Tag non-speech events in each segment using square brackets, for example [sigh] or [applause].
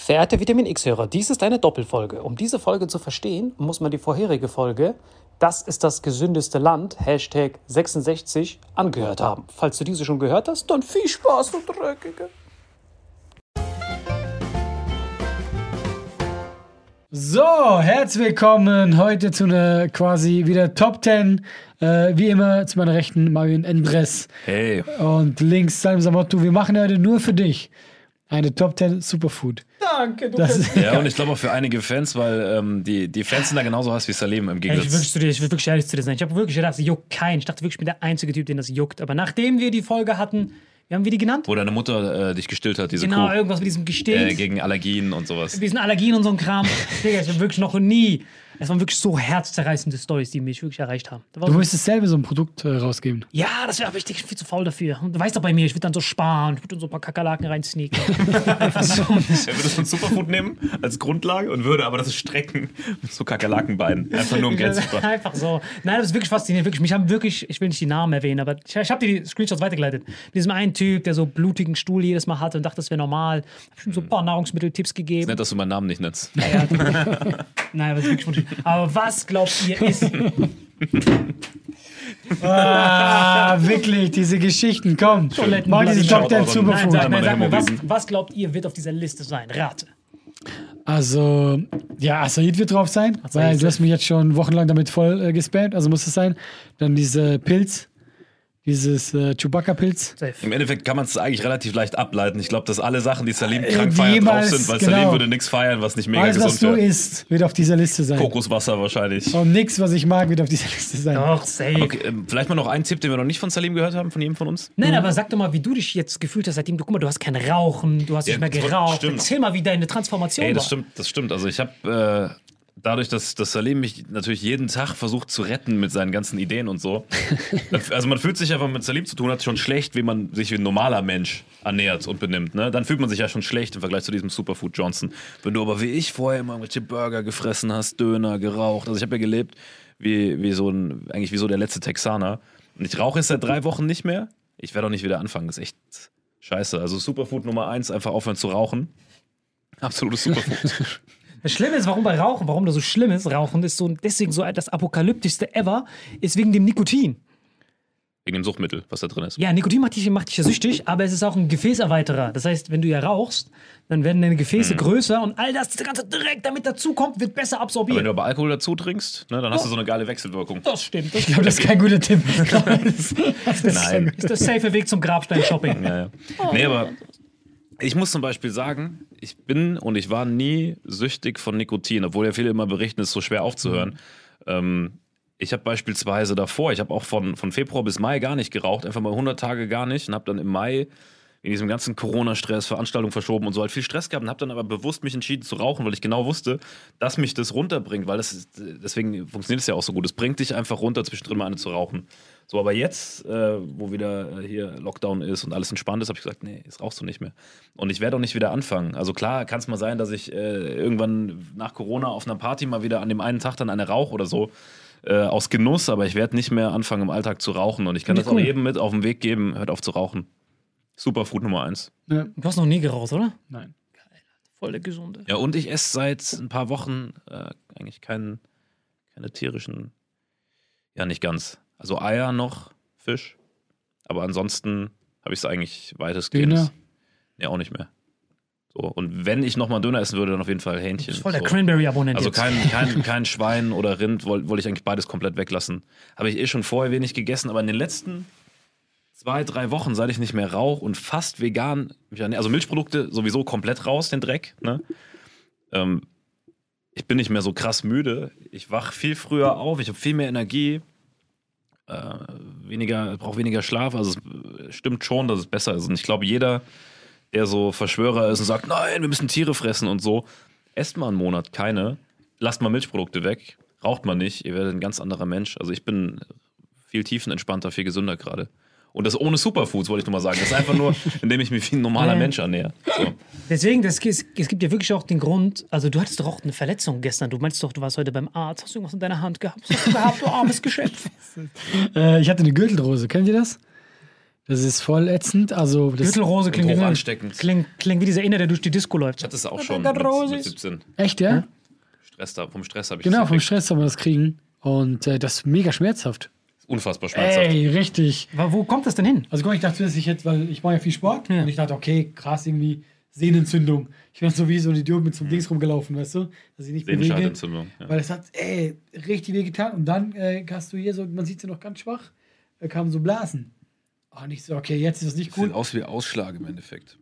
Verehrte Vitamin X-Hörer, dies ist eine Doppelfolge. Um diese Folge zu verstehen, muss man die vorherige Folge, das ist das gesündeste Land, Hashtag 66, angehört haben. Falls du diese schon gehört hast, dann viel Spaß, du Dreckige. So, herzlich willkommen heute zu einer quasi wieder Top 10. Äh, wie immer zu meiner Rechten Marion Endres Hey, und links Salim Samottu. Wir machen heute nur für dich eine Top 10 Superfood. Danke, du Das, [laughs] ja, und ich glaube auch für einige Fans, weil ähm, die, die Fans sind da genauso heiß wie Salim im Ey, ich Gegensatz. zu dir, ich will wirklich ehrlich zu dir sein. Ich habe wirklich gedacht, das juckt keinen. Ich dachte wirklich, ich bin der einzige Typ, den das juckt. Aber nachdem wir die Folge hatten, wie haben wir die genannt? Wo deine Mutter äh, dich gestillt hat, diese Genau, Kuh. irgendwas mit diesem Gestillt. Äh, gegen Allergien und sowas. diesen Allergien und so ein Kram. [laughs] Digga, ich habe wirklich noch nie. Es waren wirklich so herzzerreißende Stories, die mich wirklich erreicht haben. Du so, müsstest selber so ein Produkt äh, rausgeben. ja, das wäre aber ich bin viel zu faul dafür. Und du weißt doch bei mir, ich würde dann so sparen, ich würde so ein paar Kakerlaken reinsneaken. [laughs] Einfach so. Er würde so ein Superfood nehmen als Grundlage und würde aber das strecken mit so Kakerlakenbeinen. Einfach nur um Geld zu sparen. [laughs] Einfach so. Nein, das ist wirklich faszinierend. Wirklich, mich haben wirklich, ich will nicht die Namen erwähnen, aber ich, ich habe dir die Screenshots weitergeleitet. Mit diesem einen Typ, der so blutigen Stuhl jedes Mal hatte und dachte, das wäre normal. Hab ich ihm so ein paar Nahrungsmitteltipps gegeben. Nett, dass du meinen Namen nicht nennst. Ja, [laughs] Nein, aber, ist wirklich wunderschön. Aber was glaubt ihr ist. Ah, wirklich, diese Geschichten, komm. Mach diese Top 10 Shoutout an- Superfood. Nein, sag, nein, sag mir, was, was glaubt ihr wird auf dieser Liste sein? Rate. Also, ja, Acai wird drauf sein, weil du hast mich jetzt schon wochenlang damit voll äh, gespammt, also muss es sein. Dann diese Pilz, dieses äh, Chewbacca-Pilz. Im Endeffekt kann man es eigentlich relativ leicht ableiten. Ich glaube, dass alle Sachen, die Salim Äh, krank die feiert, drauf sind, weil genau. Salim würde nichts feiern, was nicht mega Alles, was gesund du wäre. isst, wird auf dieser Liste sein. Kokoswasser wahrscheinlich. Und nichts, was ich mag, wird auf dieser [laughs] Liste sein. Doch, safe. Okay, ähm, vielleicht mal noch einen Tipp, den wir noch nicht von Salim gehört haben, von jedem von uns. Nein, aber sag doch mal, wie du dich jetzt gefühlt hast, seitdem du, guck mal, du hast kein Rauchen, du hast Ja, nicht mehr geraucht. stimmt. Erzähl mal, wie deine Transformation Ey, das war. stimmt, das stimmt. Also ich habe äh, dadurch, dass, dass Salim mich natürlich jeden Tag versucht zu retten mit seinen ganzen Ideen und so. [laughs] also man fühlt sich ja, wenn man mit Salim zu tun hat, schon schlecht, wie man sich wie ein normaler Mensch ernährt und benimmt. Ne? Dann fühlt man sich ja schon schlecht im Vergleich zu diesem Superfood Johnson. Wenn du aber wie ich vorher immer irgendwelche Burger gefressen hast, Döner, geraucht. Also ich habe ja gelebt wie, wie so ein, eigentlich wie so der letzte Texaner. Und ich rauche jetzt seit drei Wochen nicht mehr. Ich werde auch nicht wieder anfangen. Das ist echt scheiße. Also Superfood Nummer eins, einfach aufhören zu rauchen. Absolutes Superfood. [laughs] Das Schlimme ist, warum bei Rauchen, warum das so schlimm ist, Rauchen ist so deswegen so das apokalyptischste ever, ist wegen dem Nikotin. Wegen dem Suchtmittel, was da drin ist. Ja, Nikotin macht dich, macht dich ja süchtig, aber es ist auch ein Gefäßerweiterer. Das heißt, wenn du ja rauchst, dann werden deine Gefäße größer und all das, das ganze Dreck, damit dazukommt, wird besser Wenn absorbiert. du aber Alkohol dazu trinkst, ne, dann hast du so eine geile Wechselwirkung. Das stimmt. Das Ich glaube, das ist kein guter Tipp. [laughs] Nein. ist der safe Weg zum Grabstein-Shopping. Ja, ja. Nee, aber ich muss zum Beispiel sagen, ich bin und ich war nie süchtig von Nikotin, obwohl ja viele immer berichten, es ist so schwer aufzuhören. Ähm, ich habe beispielsweise davor, ich habe auch von, von Februar bis Mai gar nicht geraucht, einfach mal 100 Tage gar nicht und habe dann im Mai in diesem ganzen Corona-Stress, Veranstaltungen verschoben und so halt viel Stress gehabt und habe dann aber bewusst mich entschieden zu rauchen, weil ich genau wusste, dass mich das runterbringt, weil das ist, deswegen funktioniert es ja auch so gut. Es bringt dich einfach runter, zwischendrin mal eine zu rauchen. So, aber jetzt, äh, wo wieder äh, hier Lockdown ist und alles entspannt ist, habe ich gesagt, nee, jetzt rauchst du nicht mehr. Und ich werde auch nicht wieder anfangen. Also klar, kann es mal sein, dass ich äh, irgendwann nach Corona auf einer Party mal wieder an dem einen Tag dann eine rauche oder so. Äh, aus Genuss, aber ich werde nicht mehr anfangen im Alltag zu rauchen. Und ich kann das ich auch cool. jedem mit auf den Weg geben, hört auf zu rauchen. Superfood Nummer eins. Ja. Du hast noch nie geraucht, oder? Nein. Voll der Gesunde. Ja, und ich esse seit ein paar Wochen äh, eigentlich keinen, keine tierischen, ja nicht ganz. Also Eier noch, Fisch, aber ansonsten habe ich es eigentlich weitestgehend. Döner? Ja, auch nicht mehr. So, und wenn ich nochmal Döner essen würde, dann auf jeden Fall Hähnchen. Du bist voll der so. Cranberry-Abonnent Also jetzt. kein, [laughs] kein, kein Schwein oder Rind wollte wollt ich eigentlich beides komplett weglassen. Habe ich eh schon vorher wenig gegessen, aber in den letzten zwei, drei Wochen, seit ich nicht mehr rauche und fast vegan, also Milchprodukte sowieso komplett raus, den Dreck. Ne? Ähm, ich bin nicht mehr so krass müde. Ich wach viel früher auf, ich habe viel mehr Energie. Äh, weniger, brauche weniger Schlaf. Also es stimmt schon, dass es besser ist. Und ich glaube, jeder, der so Verschwörer ist und sagt, nein, wir müssen Tiere fressen und so, esst mal einen Monat keine, lasst mal Milchprodukte weg, raucht mal nicht, ihr werdet ein ganz anderer Mensch. Also ich bin viel tiefenentspannter, viel gesünder gerade. Und das ohne Superfoods, wollte ich nur mal sagen. Das ist einfach nur, [laughs] indem ich mich wie ein normaler Ja. Mensch ernähre. So. Deswegen, das, es, es gibt ja wirklich auch den Grund, also du hattest doch auch eine Verletzung gestern. Du meinst doch, du warst heute beim Arzt. Hast du irgendwas in deiner Hand gehabt? Was hast du gehabt, du armes Geschöpf? [laughs] Äh, ich hatte eine Gürtelrose. Kennt ihr das? Das ist voll ätzend. Also, das Gürtelrose klingt, wie- ansteckend. klingt, klingt wie dieser Inner, der durch die Disco läuft. Ich hatte es auch schon mit, Rose mit ist- 17. echt, ja? Stress da, vom Stress habe ich Genau, vom. Stress soll man das kriegen. Und äh, das ist mega schmerzhaft. Unfassbar schmerzhaft. Ey, richtig. Aber wo kommt das denn hin? Also guck mal, ich dachte, dass ich jetzt, weil ich mache ja viel Sport Ja. und ich dachte, okay, krass, irgendwie Sehnenentzündung. Ich bin so wie so ein Idiot mit so einem Dings rumgelaufen, weißt du? Dass ich nicht bewege. Ja. Weil es hat, ey, richtig weh getan. Und dann äh, hast du hier so, man sieht sie noch ganz schwach, da kamen so Blasen. Oh, nicht so, okay, jetzt ist es nicht Sieht cool. aus wie Ausschlag im Endeffekt.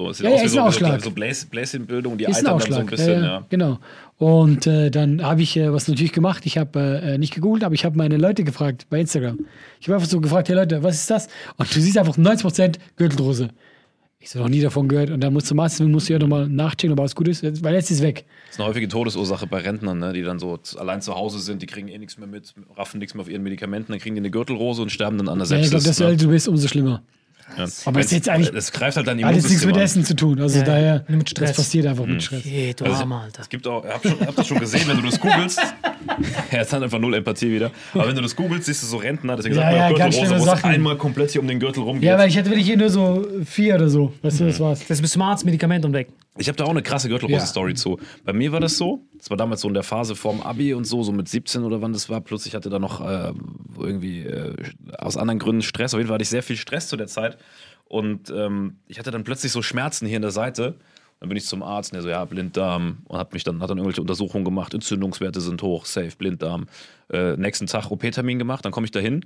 So, es sieht Ja, ja, aus wie ist so, ein Ausschlag. so Bläs Bläschenbildung, die Ist ein eitern dann so ein bisschen. ja, Ja, ja, Genau. Und äh, dann habe ich äh, was natürlich gemacht. Ich habe äh, nicht gegoogelt, aber ich habe meine Leute gefragt bei Instagram. Ich habe einfach so gefragt, hey Leute, was ist das? Und du siehst einfach 90% Gürteldrose. Ich so noch nie davon gehört. Und dann musst du meistens musst du ja nochmal nachchecken, ob alles gut ist, weil jetzt ist es weg. Das ist eine häufige Todesursache bei Rentnern, ne, die dann so allein zu Hause sind, die kriegen eh nichts mehr mit, raffen nichts mehr auf ihren Medikamenten, dann kriegen die eine Gürtelrose und sterben dann an der Ja, ich glaube, Sepsis. desto älter du bist, umso schlimmer. Ja. Aber es ist jetzt eigentlich- Das greift halt dann Hat jetzt nichts mit an. Essen zu tun. Also Ja, daher, mit Stress. das passiert einfach mit Stress. Hey, du Also, Armer, Alter. Es gibt auch, ich hab, schon, hab das schon gesehen, wenn du das googelst. Ja, [laughs] jetzt hat einfach null Empathie wieder. Aber wenn du das googelst, siehst du so Rentner, deswegen Ja, sagt man ja, auch ganz Gürtelrose, schlimme wo es einmal komplett hier um den Gürtel rumgeht. Ja, weil ich hatte wirklich hier nur so vier oder so. Weißt du, Mhm. das war's. Das bist zum Arzt, Medikament und weg. Ich habe da auch eine krasse Gürtelrose-Story zu. Bei mir war das so, das war damals so in der Phase vorm Abi und so, so mit 17 oder wann das war. Plus ich hatte da noch äh, irgendwie äh, aus anderen Gründen Stress. Auf jeden Fall hatte ich sehr viel Stress zu der Zeit. Und ähm, ich hatte dann plötzlich so Schmerzen hier in der Seite. Dann bin ich zum Arzt und der so, ja, Blinddarm. Und hat mich dann, hat dann irgendwelche Untersuchungen gemacht. Entzündungswerte sind hoch, safe, Blinddarm. Äh, nächsten Tag OP-Termin gemacht, dann komme ich da hin.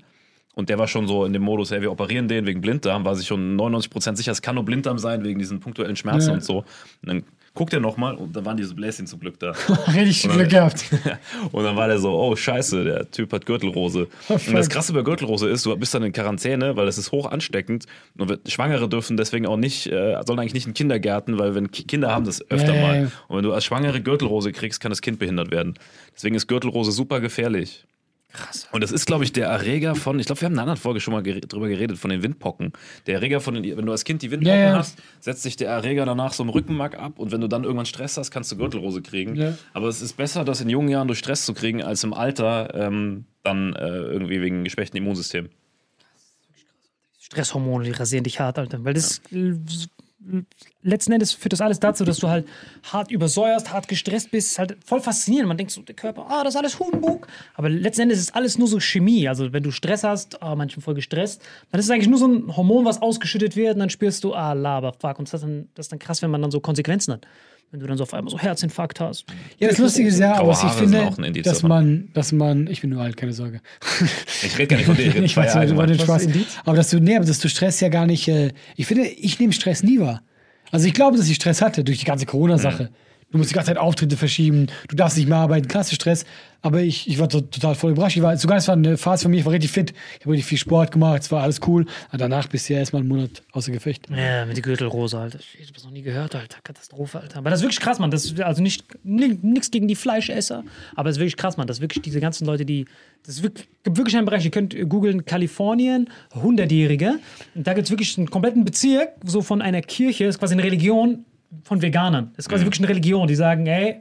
Und der war schon so in dem Modus, hey, wir operieren den wegen Blinddarm, war sich schon 99% sicher, es kann nur Blinddarm sein, wegen diesen punktuellen Schmerzen Ja. und so. Und dann guckt er nochmal und dann waren diese Bläschen zum Glück da. [laughs] Richtig dann- Glück gehabt. [laughs] und dann war der so, oh scheiße, der Typ hat Gürtelrose. und das krasse bei Gürtelrose ist, du bist dann in Quarantäne, weil das ist hoch ansteckend. Und Schwangere dürfen deswegen auch nicht, äh, sollen eigentlich nicht in Kindergärten, weil wenn Ki- Kinder haben das öfter ja, mal. Und wenn du als Schwangere Gürtelrose kriegst, kann das Kind behindert werden. Deswegen ist Gürtelrose super gefährlich. Krass. Und das ist, glaube ich, der Erreger von, ich glaube, wir haben in einer anderen Folge schon mal drüber geredet, von den Windpocken. Der Erreger von den, wenn du als Kind die Windpocken Ja, ja. hast, setzt sich der Erreger danach so im Rückenmark ab und wenn du dann irgendwann Stress hast, kannst du Gürtelrose kriegen. Ja. Aber es ist besser, das in jungen Jahren durch Stress zu kriegen, als im Alter ähm, dann äh, irgendwie wegen geschwächten Immunsystem. Stresshormone, die rasieren dich hart, Alter. Weil das letzten Endes führt das alles dazu, dass du halt hart übersäuerst, hart gestresst bist. Ist halt voll faszinierend. Man denkt so, der Körper, ah, das ist alles Humbug. Aber letzten Endes ist alles nur so Chemie. Also wenn du Stress hast, ah, manchmal voll gestresst, dann ist es eigentlich nur so ein Hormon, was ausgeschüttet wird und dann spürst du, ah, Laber, fuck. Und das ist dann, das ist dann krass, wenn man dann so Konsequenzen hat. Wenn du dann so auf einmal so Herzinfarkt hast. Ja, das Lustige ist ja, Graue aber was ich finde, auch ein Indiz dass man, dass man, ich bin nur alt, keine Sorge. [laughs] Ich rede gar nicht von dir, ich [laughs] rede ich weiß, ja du war allgemein. den Spaß. Aber dass du, nee, aber dass du Stress ja gar nicht, äh, ich finde, ich nehme Stress nie wahr. Also ich glaube, dass ich Stress hatte durch die ganze Corona-Sache. Du musst die ganze Zeit Auftritte verschieben, du darfst nicht mehr arbeiten, klasse Stress. Aber ich, ich war to total voll überrascht. Ich war, sogar es war eine Phase für mich, ich war richtig fit. Ich habe richtig viel Sport gemacht, es war alles cool. Aber danach bist du ja erstmal einen Monat außer Gefecht. Ja, mit der Gürtelrose, Alter. Ich hab das noch nie gehört, Alter. Katastrophe, Alter. Aber das ist wirklich krass, Mann. Das ist also nicht nichts gegen die Fleischesser, aber es ist wirklich krass, Mann. Das wirklich diese ganzen Leute, die. Das wirklich, gibt wirklich einen Bereich. Ihr könnt googeln Kalifornien, 100-Jährige. Und da gibt es wirklich einen kompletten Bezirk, so von einer Kirche, ist quasi eine Religion von Veganern. Das ist quasi wirklich eine Religion, die sagen, ey,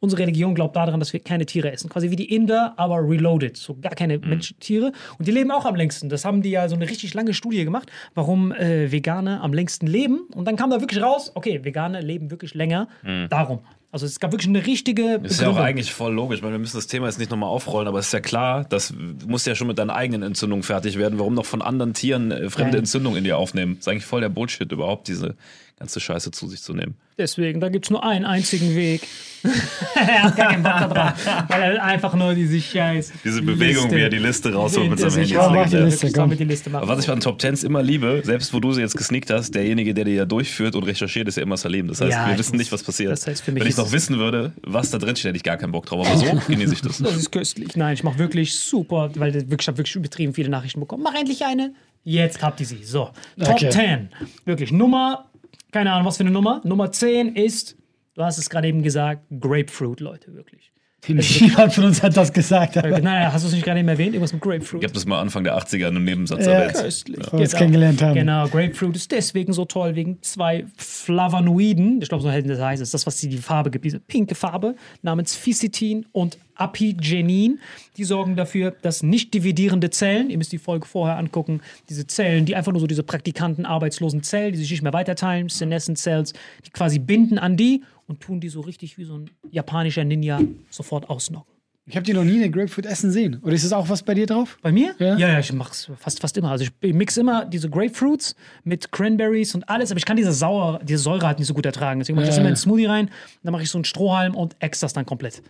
unsere Religion glaubt daran, dass wir keine Tiere essen. Quasi wie die Inder, aber reloaded. So gar keine Menschen, Tiere. Und die leben auch am längsten. Das haben die ja so eine richtig lange Studie gemacht, warum äh, Veganer am längsten leben. Und dann kam da wirklich raus, okay, Veganer leben wirklich länger. Darum. Also es gab wirklich eine richtige Das ist ja auch Begründung. eigentlich voll logisch, weil wir müssen das Thema jetzt nicht nochmal aufrollen, aber es ist ja klar, dass du musst ja schon mit deiner eigenen Entzündung fertig werden. Warum noch von anderen Tieren äh, fremde Ja. Entzündung in dir aufnehmen? Das ist eigentlich voll der Bullshit, überhaupt diese ganze Scheiße zu sich zu nehmen. Deswegen, da gibt es nur einen einzigen Weg. [laughs] er hat gar keinen Bock drauf, weil er einfach nur diese Scheiß. Diese Bewegung, Liste wie er die Liste rausholt mit seinem Handy. Ja, mach die Ja, Liste, komm. die Liste machen. Aber was ich an Top Tens immer liebe, selbst wo du sie jetzt gesneakt hast, derjenige, der die ja durchführt und recherchiert, ist ja immer Salim. Das heißt, Ja, wir wissen nicht, was passiert. das heißt, für mich Wenn ich noch wissen würde, was da drin steht, hätte ich gar keinen Bock drauf. Aber so [laughs] genieße ich das. Das ist köstlich. Nein, ich mache wirklich super, weil ich wirklich, ich habe wirklich übertrieben viele Nachrichten bekommen. Mach endlich eine. Jetzt habt ihr sie. So, Top Okay. 10. Wirklich. Nummer, keine Ahnung, was für eine Nummer. Nummer 10 ist, du hast es gerade eben gesagt, Grapefruit, Leute, wirklich. Niemand [laughs] von uns hat das gesagt. Äh, Nein, hast du es nicht gerade eben erwähnt? Irgendwas mit Grapefruit. Ich habe das mal Anfang der 80er in einem Nebensatz Ja, erwähnt. Köstlich. wir uns kennengelernt haben. Genau, Grapefruit ist deswegen so toll, wegen zwei Flavonoiden. Ich glaube, so das heißt es. Das, was die, die Farbe gibt, diese pinke Farbe, namens Fisetin und Apigenin. Die sorgen dafür, dass nicht dividierende Zellen, ihr müsst die Folge vorher angucken, diese Zellen, die einfach nur so diese Praktikanten, arbeitslosen Zellen, die sich nicht mehr weiterteilen, Senescent Cells, die quasi binden an die und tun die so richtig wie so ein japanischer Ninja sofort ausnocken. Ich habe dir noch nie eine Grapefruit essen sehen. Oder ist das auch was bei dir drauf? Bei mir? Ja? ja, ich mach's fast, fast immer. Also ich mix immer diese Grapefruits mit Cranberries und alles, aber ich kann diese Sauer, diese Säure halt nicht so gut ertragen. Deswegen mache ich das Ja. immer in den Smoothie rein, dann mache ich so einen Strohhalm und ex das dann komplett.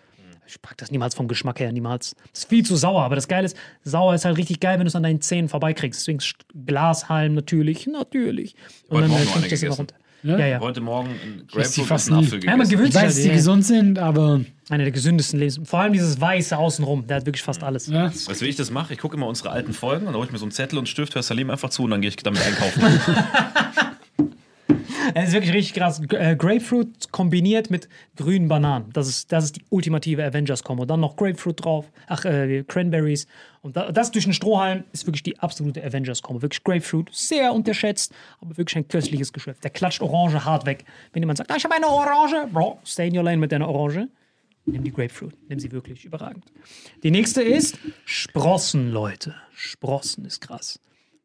Ich pack das niemals vom Geschmack her, niemals. Das ist viel zu sauer, aber das Geile ist, sauer ist halt richtig geil, wenn du es an deinen Zähnen vorbeikriegst. Deswegen Glashalm natürlich, natürlich. Und dann Morgen äh, ich das immer gegessen. Runter. Ja, ja. Heute Morgen ein Grapefruit fast und einen. Apfel Ja, man gegessen. gewöhnt Ich sich weiß, dass halt, die ja. gesund sind, aber Einer der gesündesten Lebensmittel. Vor allem dieses Weiße außenrum, der hat wirklich fast alles. ja. Weißt du, wie ich das mache? Ich gucke immer unsere alten Folgen und dann hole ich mir so einen Zettel und Stift, hör Salim einfach zu und dann gehe ich damit einkaufen. [laughs] [laughs] Es ist wirklich richtig krass. Äh, Grapefruit kombiniert mit grünen Bananen. Das ist, das ist die ultimative Avengers-Kombo. Dann noch Grapefruit drauf, ach, äh, Cranberries. Und da, das durch einen Strohhalm ist wirklich die absolute Avengers-Kombo. Wirklich Grapefruit, sehr unterschätzt, aber wirklich ein köstliches Geschäft. Der klatscht Orange hart weg. Wenn jemand sagt, ah, ich habe eine Orange, Bro, stay in your lane mit deiner Orange. Nimm die Grapefruit. Nimm sie wirklich überragend. Die nächste ist Sprossen, Leute. Sprossen ist krass.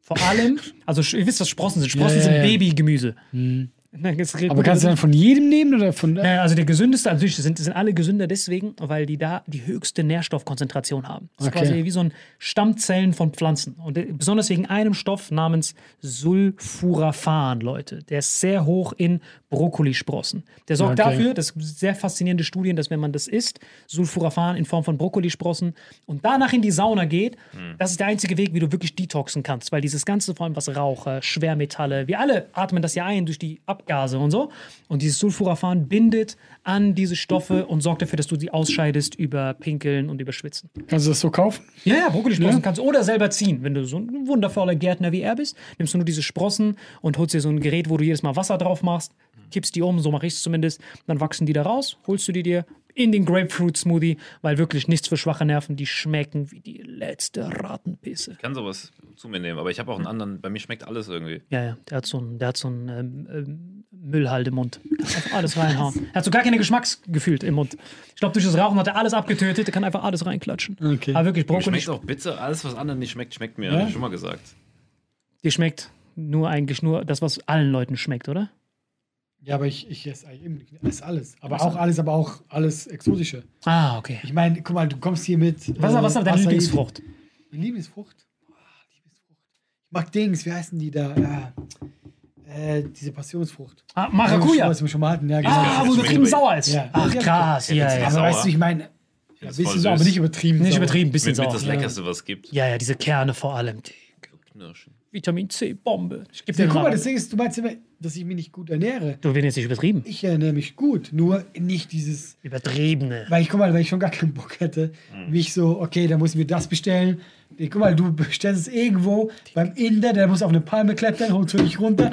Vor allem, also ihr wisst, was Sprossen sind. Sprossen Ja, ja, sind. Babygemüse. Jetzt redet- Aber kannst du dann von jedem nehmen oder von. Naja, also der gesündeste, also sind, sind alle gesünder deswegen, weil die da die höchste Nährstoffkonzentration haben. Das Okay. ist quasi wie so ein Stammzellen von Pflanzen. Und äh, besonders wegen einem Stoff namens Sulforaphan, Leute. Der ist sehr hoch in Brokkolisprossen. Der sorgt Okay. dafür, das sind sehr faszinierende Studien, dass wenn man das isst, Sulforaphan in Form von Brokkolisprossen und danach in die Sauna geht, das ist der einzige Weg, wie du wirklich detoxen kannst. Weil dieses ganze, vor allem was Raucher, Schwermetalle, wir alle atmen das ja ein durch die Ab Abgase und so. Und dieses Sulforaphan bindet an diese Stoffe und sorgt dafür, dass du sie ausscheidest über Pinkeln und über Schwitzen. Kannst du das so kaufen? Ja, ja, Brokkolisprossen kannst du oder selber ziehen. Wenn du so ein wundervoller Gärtner wie er bist, nimmst du nur diese Sprossen und holst dir so ein Gerät, wo du jedes Mal Wasser drauf machst, kippst die um, so mache ich es zumindest, dann wachsen die da raus, holst du die dir in den Grapefruit-Smoothie, weil wirklich nichts für schwache Nerven, die schmecken wie die letzte Rattenpisse. Ich kann sowas zu mir nehmen, aber ich habe auch einen anderen, bei mir schmeckt alles irgendwie. Ja, ja, der hat so einen, der hat so einen ähm, ähm, Müllhaltemund. Kann einfach alles reinhauen. Er hat so gar keine Geschmacksgefühl im Mund. Ich glaube, durch das Rauchen hat er alles abgetötet, der kann einfach alles reinklatschen. Okay. Aber wirklich, Brokkoli, schmeckt auch bitte, alles was anderen nicht schmeckt, schmeckt mir. Ja? Hab ich schon mal gesagt. dir schmeckt nur eigentlich nur das, was allen Leuten schmeckt, oder? Ja, aber ich, ich esse eigentlich ich esse alles. Aber auch alles, aber auch alles Exotische. Ah, okay. Ich meine, guck mal, du kommst hier mit. Was, äh, was ist deine Lieblingsfrucht? Meine Lieblingsfrucht? Boah, Lieblingsfrucht. Ich mag Dings, wie heißen die da? Ja. Äh, diese Passionsfrucht. Ah, Maracuja. Was wir schon mal hatten, ja, genau. Ah, wo Das übertrieben sauer ist. Ja. Ach, krass. Ja, ja. aber sauer. weißt du, ich meine, ja, ist bisschen sauer, aber nicht übertrieben. Nicht sauer. übertrieben, bisschen Mit, mit sauer. das Leckerste, was es gibt. Ja, ja, diese Kerne vor allem. Knirschen. Vitamin C, Bombe. Ich geb Ja, dir guck mal, mal. das Ding ist, du meinst immer, dass ich mich nicht gut ernähre. Du wirst jetzt nicht übertrieben. Ich ernähre mich gut, nur nicht dieses Übertriebene. Weil ich, guck mal, weil ich schon gar keinen Bock hätte, Mhm. wie ich so, okay, da muss ich mir das bestellen. Nee, guck mal, du bestellst es irgendwo beim Inder, der muss auf eine Palme klettern, holt für dich runter,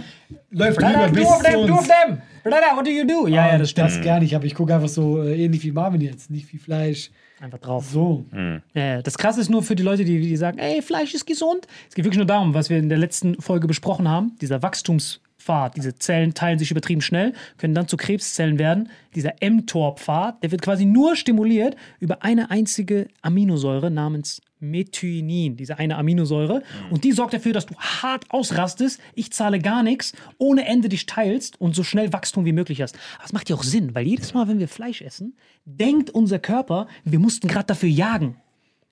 läuft rüber Brother, bis two of them, zu two of uns. them. Brother, what do you do? Ja, ja, das stimmt. Das gar nicht, aber ich gucke einfach so äh, ähnlich wie Marvin jetzt, nicht wie Fleisch. Einfach drauf. So. Ja, ja. das krasse ist nur für die Leute, die, die sagen, ey, Fleisch ist gesund. Es geht wirklich nur darum, was wir in der letzten Folge besprochen haben, dieser Wachstumspfad. Diese Zellen teilen sich übertrieben schnell, können dann zu Krebszellen werden. Dieser mTOR-Pfad, der wird quasi nur stimuliert über eine einzige Aminosäure namens Methionin, diese eine Aminosäure. Und die sorgt dafür, dass du hart ausrastest, ich zahle gar nichts, ohne Ende dich teilst und so schnell Wachstum wie möglich hast. Aber es macht ja auch Sinn, weil jedes Mal, wenn wir Fleisch essen, denkt unser Körper, wir mussten gerade dafür jagen.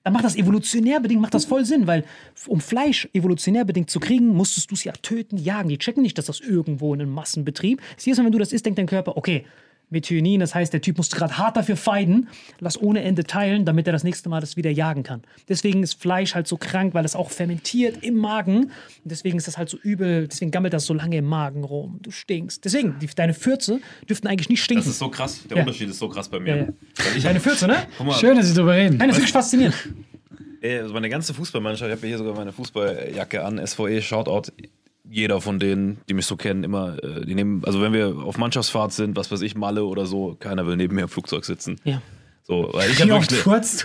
Dann macht das evolutionär bedingt, macht das voll Sinn, weil um Fleisch evolutionär bedingt zu kriegen, musstest du es ja töten, jagen. Die checken nicht, dass das irgendwo in einem Massenbetrieb. Das jedes Mal, wenn du das isst, denkt dein Körper, okay, Methionin, das heißt, der Typ musste gerade hart dafür feiden, lass ohne Ende teilen, damit er das nächste Mal das wieder jagen kann. Deswegen ist Fleisch halt so krank, weil es auch fermentiert im Magen. Und deswegen ist das halt so übel, deswegen gammelt das so lange im Magen rum. Du stinkst. Deswegen, die, deine Fürze dürften eigentlich nicht stinken. Das ist so krass. Der Ja. Unterschied ist so krass bei ja, mir. ja. Ich Deine Fürze, ne? guck mal, Schön, dass Sie darüber reden. Nein, das ist wirklich faszinierend. ey, also meine ganze Fußballmannschaft, ich habe hier sogar meine Fußballjacke an, SVE, Shoutout. Jeder von denen, die mich so kennen, immer, äh, die nehmen, also wenn wir auf Mannschaftsfahrt sind, was weiß ich, Malle oder so, keiner will neben mir im Flugzeug sitzen. Ja. So, weil [laughs] ich habe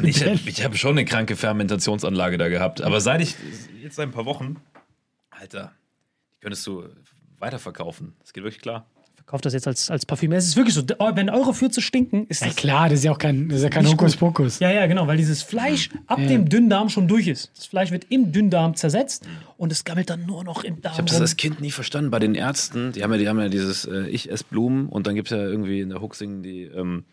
ich hab, ich hab schon eine kranke Fermentationsanlage da gehabt. Aber seit ich jetzt seit ein paar Wochen, Alter, die könntest du weiterverkaufen. Das geht wirklich klar. Verkauft das jetzt als, als Parfüm. Es ist wirklich so, wenn eure Fürze stinken, ist Ja das. klar, das ist ja auch kein, das ist ja kein. Hokuspokus. Ja, ja, genau, weil dieses Fleisch ab dem Dünndarm schon durch ist. Das Fleisch wird im Dünndarm zersetzt und es gammelt dann nur noch im Darm. Ich habe das als Kind nie verstanden. Bei den Ärzten, die haben ja, die haben ja dieses äh, Ich esse Blumen und dann gibt es ja irgendwie in der Huxing die ähm,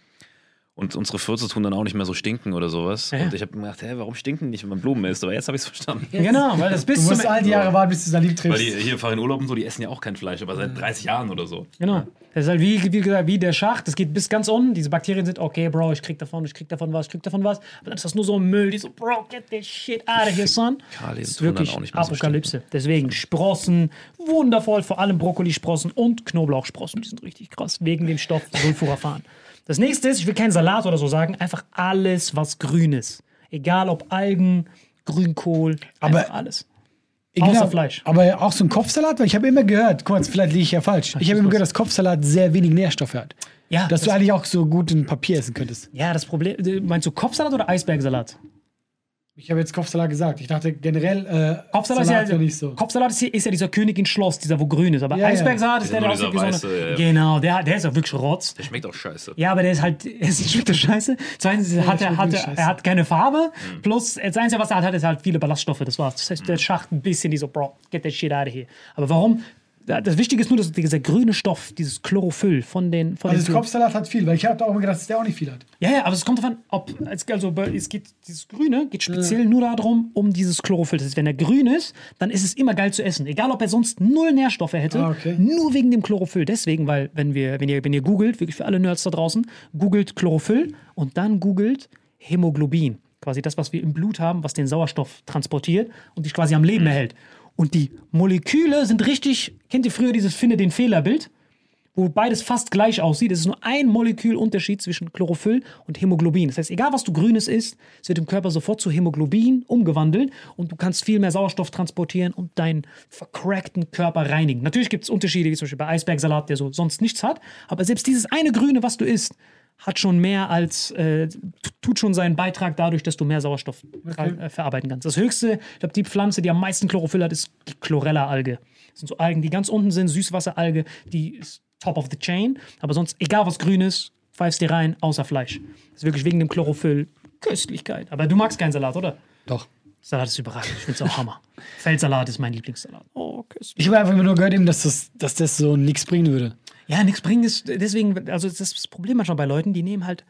und unsere Fürze tun dann auch nicht mehr so stinken oder sowas. Ja. Und ich habe mir gedacht, hä, warum stinken nicht, wenn man Blumen isst? Aber jetzt habe ich es verstanden. Genau, weil das [laughs] Du bis musst zum all die Jahre warten, bis du Saliv Weil triffst. die hier fahren in Urlaub und so, die essen ja auch kein Fleisch, aber seit 30 Jahren oder so. Genau. Das ist halt wie, wie gesagt, wie der Schacht. Das geht bis ganz unten. Diese Bakterien sind, okay, Bro, ich krieg davon, ich krieg davon was, ich krieg davon was. Aber dann ist das nur so Müll, die so, Bro, get this shit out of here, son. [laughs] Kali Das ist wirklich auch nicht mehr so Apokalypse. Deswegen Sprossen, wundervoll, vor allem Brokkolisprossen und Knoblauchsprossen. Die sind richtig krass, wegen dem Stoff Sulforaphan. Das nächste ist, ich will keinen Salat oder so sagen, einfach alles, was grün ist. Egal ob Algen, Grünkohl, Aber- einfach alles. Genau, außer Fleisch. Aber auch so ein Kopfsalat, weil ich habe immer gehört, kurz, vielleicht liege ich ja falsch. Ich habe immer gehört, dass Kopfsalat sehr wenig Nährstoffe hat. Ja, Dass das- du eigentlich auch so gut in Papier essen könntest. Ja, das Problem, äh, meinst du Kopfsalat oder Eisbergsalat? Ich habe jetzt Kopfsalat gesagt. Ich dachte generell, äh, Kopfsalat ist Salat ja, wäre nicht so. Kopfsalat ist, hier, ist ja dieser Königin Schloss, dieser wo grün ist. Aber Ja, ja. Eisbergsalat ist der, der aussieht wie ja. Genau, der, der ist ja wirklich Rotz. Der schmeckt auch scheiße. Ja, aber der ist halt, [laughs] es schmeckt der Scheiße. Zweitens hat er, hat er, er hat keine Farbe. Plus, das Einzige, was er hat, hat, ist halt viele Ballaststoffe. Das war's. Das heißt, der Schacht ein bisschen die so, Bro, get that shit out of here. Aber warum? Das Wichtige ist nur, dass dieser grüne Stoff, dieses Chlorophyll von den, von Also den das Kopfsalat hat viel, weil ich habe auch immer gedacht, dass der auch nicht viel hat. Ja, ja, aber es kommt davon, ob, es- also es geht, dieses Grüne geht speziell nur darum, um dieses Chlorophyll. Das heißt, wenn er grün ist, dann ist es immer geil zu essen. Egal, ob er sonst null Nährstoffe hätte, Ah, okay. nur wegen dem Chlorophyll. Deswegen, weil, wenn wir, wenn ihr, wenn ihr googelt, wirklich für alle Nerds da draußen, googelt Chlorophyll und dann googelt Hämoglobin. Quasi das, was wir im Blut haben, was den Sauerstoff transportiert und dich quasi am Leben erhält. Und die Moleküle sind richtig, kennt ihr früher dieses Finde den Fehler-Bild? wo beides fast gleich aussieht. Es ist nur ein Molekülunterschied zwischen Chlorophyll und Hämoglobin. Das heißt, egal was du Grünes isst, es wird im Körper sofort zu Hämoglobin umgewandelt und du kannst viel mehr Sauerstoff transportieren und deinen vercrackten Körper reinigen. Natürlich gibt es Unterschiede, wie zum Beispiel bei Eisbergsalat, der so sonst nichts hat, aber selbst dieses eine Grüne, was du isst, hat schon mehr als, äh, tut schon seinen Beitrag dadurch, dass du mehr Sauerstoff äh, verarbeiten kannst. Das höchste, ich glaube, die Pflanze, die am meisten Chlorophyll hat, ist die Chlorella-Alge. Das sind so Algen, die ganz unten sind, Süßwasseralge, die ist top of the chain. Aber sonst, egal was grün ist, pfeifst dir rein, außer Fleisch. Das ist wirklich wegen dem Chlorophyll Köstlichkeit. Aber du magst keinen Salat, oder? Doch. Salat ist überragend. Ich finde es auch Hammer. [laughs] Feldsalat ist mein Lieblingssalat. Oh, köstlich. Ich habe einfach nur gehört, eben, dass, das, dass das so nichts bringen würde. Ja, nichts bringen ist deswegen, also das ist das Problem manchmal bei Leuten, die nehmen halt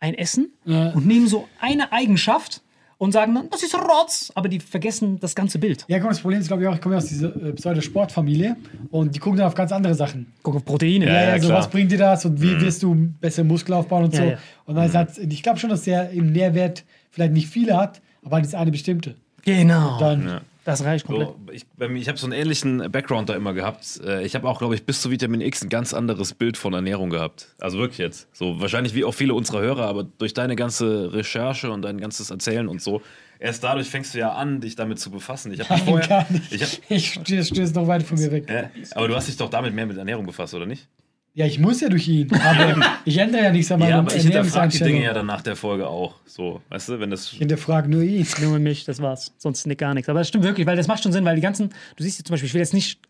ein Essen Ja. und nehmen so eine Eigenschaft und sagen dann, das ist Rotz, aber die vergessen das ganze Bild. Ja, komm, das Problem ist, glaube ich, auch, ich komme ja aus dieser äh, Pseudo-Sportfamilie und die gucken dann auf ganz andere Sachen. Guck auf Proteine. Ja, ja, so klar. was bringt dir das und wie wirst du besser Muskel aufbauen und Ja, so. ja. Und dann hat, ich glaube schon, dass der im Nährwert vielleicht nicht viele hat, aber halt das eine bestimmte. Genau. Dann, Das reicht komplett. So, ich ich habe so einen ähnlichen Background da immer gehabt. Äh, Ich habe auch, glaube ich, bis zu Vitamin X ein ganz anderes Bild von Ernährung gehabt. Also wirklich jetzt. So wahrscheinlich wie auch viele unserer Hörer, aber durch deine ganze Recherche und dein ganzes Erzählen und so, erst dadurch fängst du ja an, dich damit zu befassen. Ich habe vorher. gar nicht. Ich hab, Ich stehe stöß noch weit von mir weg. äh, aber du hast dich doch damit mehr mit Ernährung befasst, oder nicht? Ja, ich muss ja durch ihn, aber [laughs] ich ändere ja nichts an meiner Ja, aber ich hinterfrage die. Dinge ja dann nach der Folge auch. So, weißt du, wenn das. Ich hinterfrage nur ihn. Nur mich, das war's. Sonst nicht gar nichts. Aber das stimmt wirklich, weil das macht schon Sinn, weil die ganzen, du siehst jetzt zum Beispiel, ich will jetzt nicht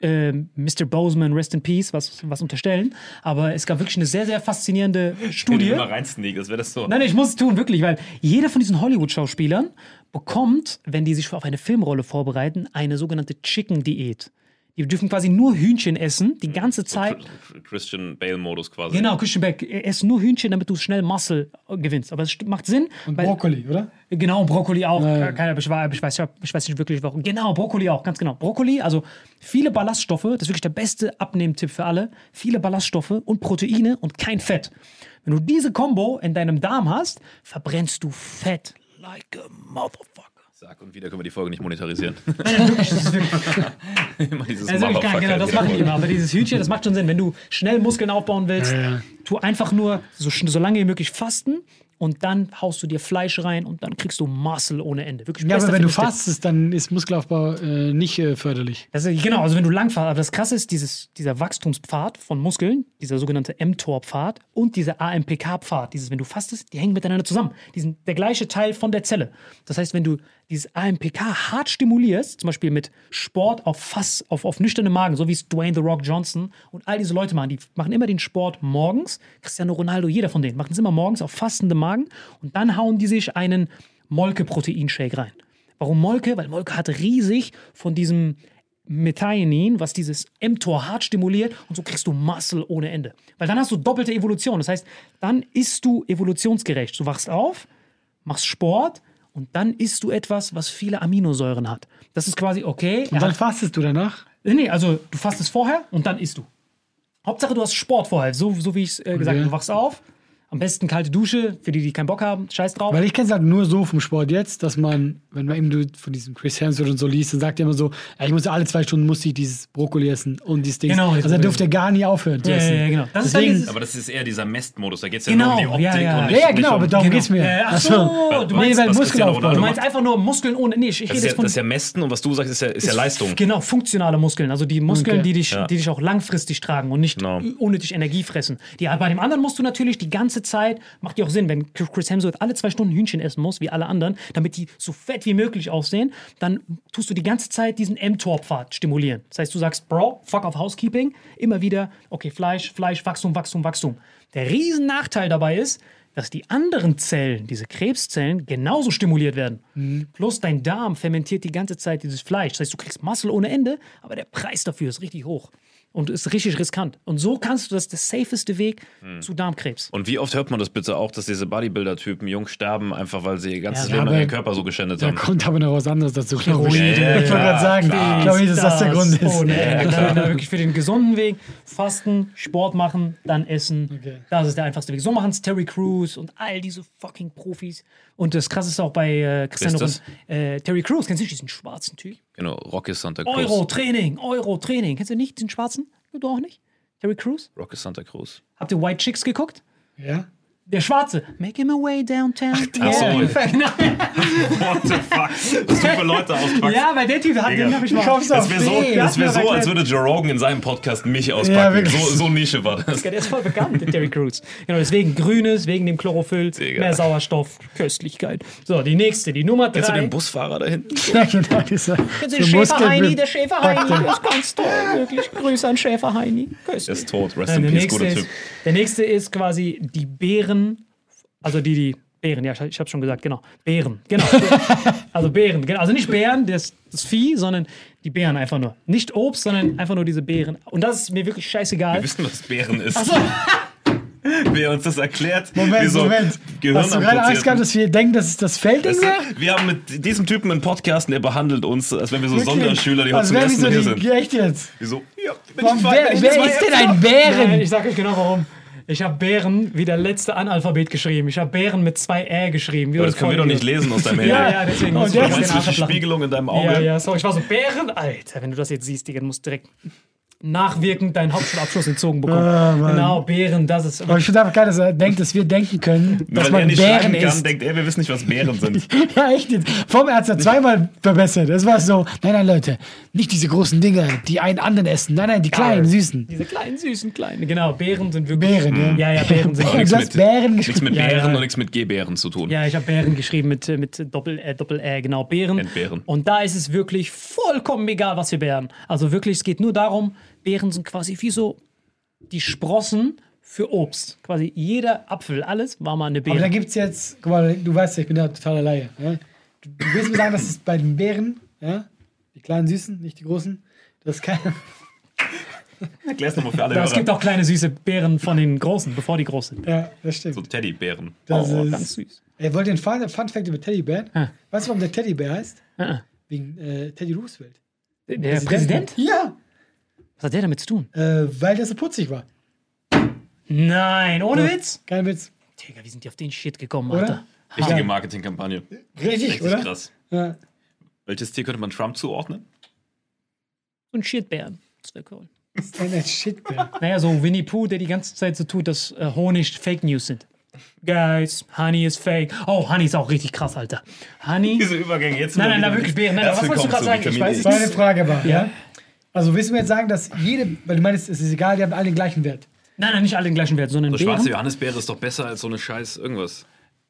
ähm, Mr. Boseman, Rest in Peace, was, was unterstellen, aber es gab wirklich eine sehr, sehr faszinierende [laughs] Studie. Immer reinsneak, das wäre das so. Nein, nein, ich muss es tun, wirklich, weil jeder von diesen Hollywood-Schauspielern bekommt, wenn die sich auf eine Filmrolle vorbereiten, eine sogenannte Chicken-Diät. Die dürfen quasi nur Hühnchen essen, die ganze Zeit. Christian Bale-Modus quasi. Genau, Christian Beck, ess nur Hühnchen, damit du schnell Muscle äh, gewinnst. Aber es macht Sinn. Und weil- Brokkoli, oder? Genau, Brokkoli auch. Ja. Keiner, ich, weiß, ich weiß nicht wirklich warum. Genau, Brokkoli auch, ganz genau. Brokkoli, also viele Ballaststoffe, das ist wirklich der beste Abnehmtipp für alle. Viele Ballaststoffe und Proteine und kein Fett. Wenn du diese Kombo in deinem Darm hast, verbrennst du Fett like a motherfucker. Sag und wieder können wir die Folge nicht monetarisieren. [laughs] Nein, wirklich, das ist wirklich, [laughs] immer dieses ist wirklich geil, genau, das machen die immer. Aber dieses Hühnchen, das macht schon Sinn. Wenn du schnell Muskeln aufbauen willst, Ja, ja. tu einfach nur so, so lange wie möglich fasten und dann haust du dir Fleisch rein und dann kriegst du Muscle ohne Ende. Wirklich Ja, aber wenn du fastest, dann ist Muskelaufbau äh, nicht äh, förderlich. Das ist, genau, also wenn du langfahrt, aber das krasse ist, dieses, dieser Wachstumspfad von Muskeln, dieser sogenannte mTOR-Pfad und dieser AMPK-Pfad, dieses, wenn du fastest, die hängen miteinander zusammen. Die sind der gleiche Teil von der Zelle. Das heißt, wenn du dieses AMPK hart stimulierst, zum Beispiel mit Sport auf Fass, auf, auf nüchternem Magen, so wie es Dwayne The Rock Johnson und all diese Leute machen, die machen immer den Sport morgens. Cristiano Ronaldo, jeder von denen, machen es immer morgens auf fastendem Magen und dann hauen die sich einen Molke-Proteinshake rein. Warum Molke? Weil Molke hat riesig von diesem Methionin, was dieses mTOR hart stimuliert und so kriegst du Muscle ohne Ende. Weil dann hast du doppelte Evolution. Das heißt, dann isst du evolutionsgerecht. Du wachst auf, machst Sport und dann isst du etwas, was viele Aminosäuren hat. Das ist quasi okay. Und dann fastest du danach. nee, nee, also du fastest vorher und dann isst du. Hauptsache, du hast Sport vorher. So, so wie ich es äh, gesagt habe. Okay. Du wachst auf, am besten kalte Dusche, für die, die keinen Bock haben, scheiß drauf. Weil ich kenne es halt nur so vom Sport jetzt, dass man, wenn man eben du von diesem Chris Hemsworth und so liest, dann sagt er immer so, ja, ich muss alle zwei Stunden muss ich dieses Brokkoli essen und dieses Ding. Genau, also er dürfte er gar nie aufhören zu Ja, ja, essen. ja, genau. Das ist Deswegen, dieses- Aber das ist eher dieser Mest-Modus. Da geht es ja Genau, nur um die Optik ja, ja. und ja, ja, nicht genau, um, aber darum Genau. geht's mir. Äh, ach Ach so, du nee, meinst, Cristiano Muskelaufbau. Du meinst einfach nur Muskeln ohne. Nee, ich Das rede ist, ja, jetzt von. das ist ja Mästen und was du sagst, ist ja, ist ja Leistung. Genau, funktionale Muskeln. Also die Muskeln, Okay. die, dich, Ja. die dich auch langfristig tragen und nicht Genau. unnötig Energie fressen. Die, bei dem anderen musst du natürlich die ganze Zeit, macht ja auch Sinn, wenn Chris Hemsworth alle zwei Stunden Hühnchen essen muss, wie alle anderen, damit die so fett wie möglich aussehen, dann tust du die ganze Zeit diesen mTOR-Pfad stimulieren. Das heißt, du sagst, Bro, fuck auf Housekeeping, immer wieder, okay, Fleisch, Fleisch, Wachstum, Wachstum, Wachstum. Der riesen Nachteil dabei ist, dass die anderen Zellen, diese Krebszellen, genauso stimuliert werden. Plus dein Darm fermentiert die ganze Zeit dieses Fleisch. Das heißt, du kriegst Muscle ohne Ende, aber der Preis dafür ist richtig hoch und ist richtig riskant. Und so kannst du, das ist der safeste Weg zu Darmkrebs. Und wie oft hört man das bitte auch, dass diese Bodybuilder-Typen jung sterben, einfach weil sie ihr ganzes Ja, Leben lang ihren Körper so geschändet Da haben? kommt aber noch was anderes dazu, glaube ich. Steroide. ich wollte gerade sagen, ich glaube nicht, dass das der Grund ist. Ohne Ende. Dann wirklich für den gesunden Weg fasten, Sport machen, dann essen. Okay. Das ist der einfachste Weg. So machen es Terry Crews und all diese fucking Profis. Und das krasse ist auch bei äh, Cristiano äh, Terry Crews. Kennst du nicht diesen schwarzen Typ? Genau, Rocky Santa Cruz. Euro-Training, Euro-Training. Kennst du nicht diesen schwarzen? Du auch nicht? Terry Crews? Rock Santa Cruz. Habt ihr White Chicks geguckt? Ja? Der Schwarze. Make him away downtown. Ach so. [laughs] Genau. What the fuck? Was du für Leute auspackst. Ja, weil der Typ hat den hab ich mal. kommst Das wäre so, das wär so als würde Joe Rogan in seinem Podcast mich Ja, auspacken. wirklich. so, so Nische war das. Der ist voll bekannt, der Terry Crews. Genau, deswegen Grünes, wegen dem Chlorophyll, Digga. mehr Sauerstoff, Köstlichkeit. So, die nächste, die Nummer Kennst du drei. den Busfahrer da hinten? Ja, genau, dieser, Kennst du den Schäfer Heini? Muskelbe- Der Schäfer Heini, der ist ganz toll, wirklich. Grüße an Schäfer Heini. Der Köstlich. ist tot. Rest in der, Peace, nächste guter ist, Typ. der nächste ist quasi die Beeren, also die, die Beeren, ja, ich, ich habe schon gesagt, genau. Beeren, genau. [laughs] also Beeren, genau. Also nicht Beeren, das, das Vieh, sondern die Beeren einfach nur. Nicht Obst, sondern einfach nur diese Beeren. Und das ist mir wirklich scheißegal. Wir wissen, was Bären ist. [laughs] Wer uns das erklärt, Moment, so Moment. Gehirn Hast du gerade Angst gehabt, dass wir denken, dass es das Feldding Das- wäre? Wir haben mit diesem Typen einen Podcast und er behandelt uns, als wenn wir so Wirklich? Sonderschüler, die heute zum ersten wir Mal hier so sind. echt jetzt? Wieso? Ja, Warum, wer wer ist denn ein Bären? Nein, ich sag euch genau warum. Ich habe Bären wie der letzte Analphabet geschrieben. Ich habe Bären mit zwei Ä geschrieben. Wie Aber das können wir doch nicht lesen aus deinem [laughs] Handy. Ja, ja, deswegen Und muss ich der ein Meinst du die. Spiegelung in deinem Auge? Ja, ja, sorry. Ich war so, Bären, Alter, wenn du das jetzt siehst, Digga, du musst direkt nachwirkend deinen Hauptschulabschluss entzogen bekommen. Mann. genau, Bären, das ist. Aber ich finde einfach geil, dass er denkt, dass wir denken können, dass Weil er man nicht Bären schreiben kann, isst. denkt er, wir wissen nicht, was Bären sind. [laughs] Ja, echt jetzt. Vom er hat ja zweimal verbessert. Das war so, nein, nein, Leute, nicht diese großen Dinger, die einen anderen essen. Nein, nein, die kleinen, süßen. Diese kleinen, süßen, kleinen. Genau, Bären sind wirklich. Bären, ja. Ja, ja, Bären sind. [laughs] Nichts du hast mit, Bären nichts mit Ja, Bären ja. und nichts mit G-Bären zu tun. Ja, ich habe Bären geschrieben mit, äh, mit Doppel, äh, Doppel Ä, genau, Bären. Entbehren. Und da ist es wirklich vollkommen egal, was wir Bären. Also wirklich, es geht nur darum, Beeren sind quasi wie so die Sprossen für Obst. Quasi jeder Apfel, alles war mal eine Aber da Beere. gibt es jetzt, guck mal, du weißt ja, ich bin ja totaler Laie. Ja? Du, du willst mir sagen, dass es bei den Bären, ja, die kleinen Süßen, nicht die großen, das ist keine. [laughs] Erklär's nochmal für alle Es gibt auch kleine süße Beeren von den großen, bevor die groß sind. Ja, das stimmt. So Teddybären. Das oh, ist, ganz süß. Er wollte den Fun, Fun Fact über Teddybären. Ah. Weißt du, warum der Teddybär heißt? Ah, Wegen äh, Teddy Roosevelt. Der Präsident? Ja, Was hat der damit zu tun? äh, weil der so putzig war. Nein, ohne Witz. Kein Witz. Digga, wie sind die auf den Shit gekommen, Oder? Alter? Richtige Ja. Marketingkampagne. Richtig, Richtig oder? krass. Ja. Welches Tier könnte man Trump zuordnen? So ein Shitbären. Das wäre cool. Das ist ein Shitbär. [laughs] Naja, so Winnie Pooh, der die ganze Zeit so tut, dass äh, Honig Fake News sind. Guys, Honey is fake. Oh, Honey ist auch richtig krass, Alter. Honey. Diese Übergänge jetzt. Nein, nein, nein, wirklich Bären. Nein, was wolltest du gerade sagen? Ich weiß. Meine Frage war, Ja. Also willst du mir jetzt sagen, dass jede, weil du meinst, es ist egal, die haben alle den gleichen Wert. Nein, nein, nicht alle den gleichen Wert, sondern So schwarze Bären. Johannisbeere ist doch besser als so eine Scheiß irgendwas.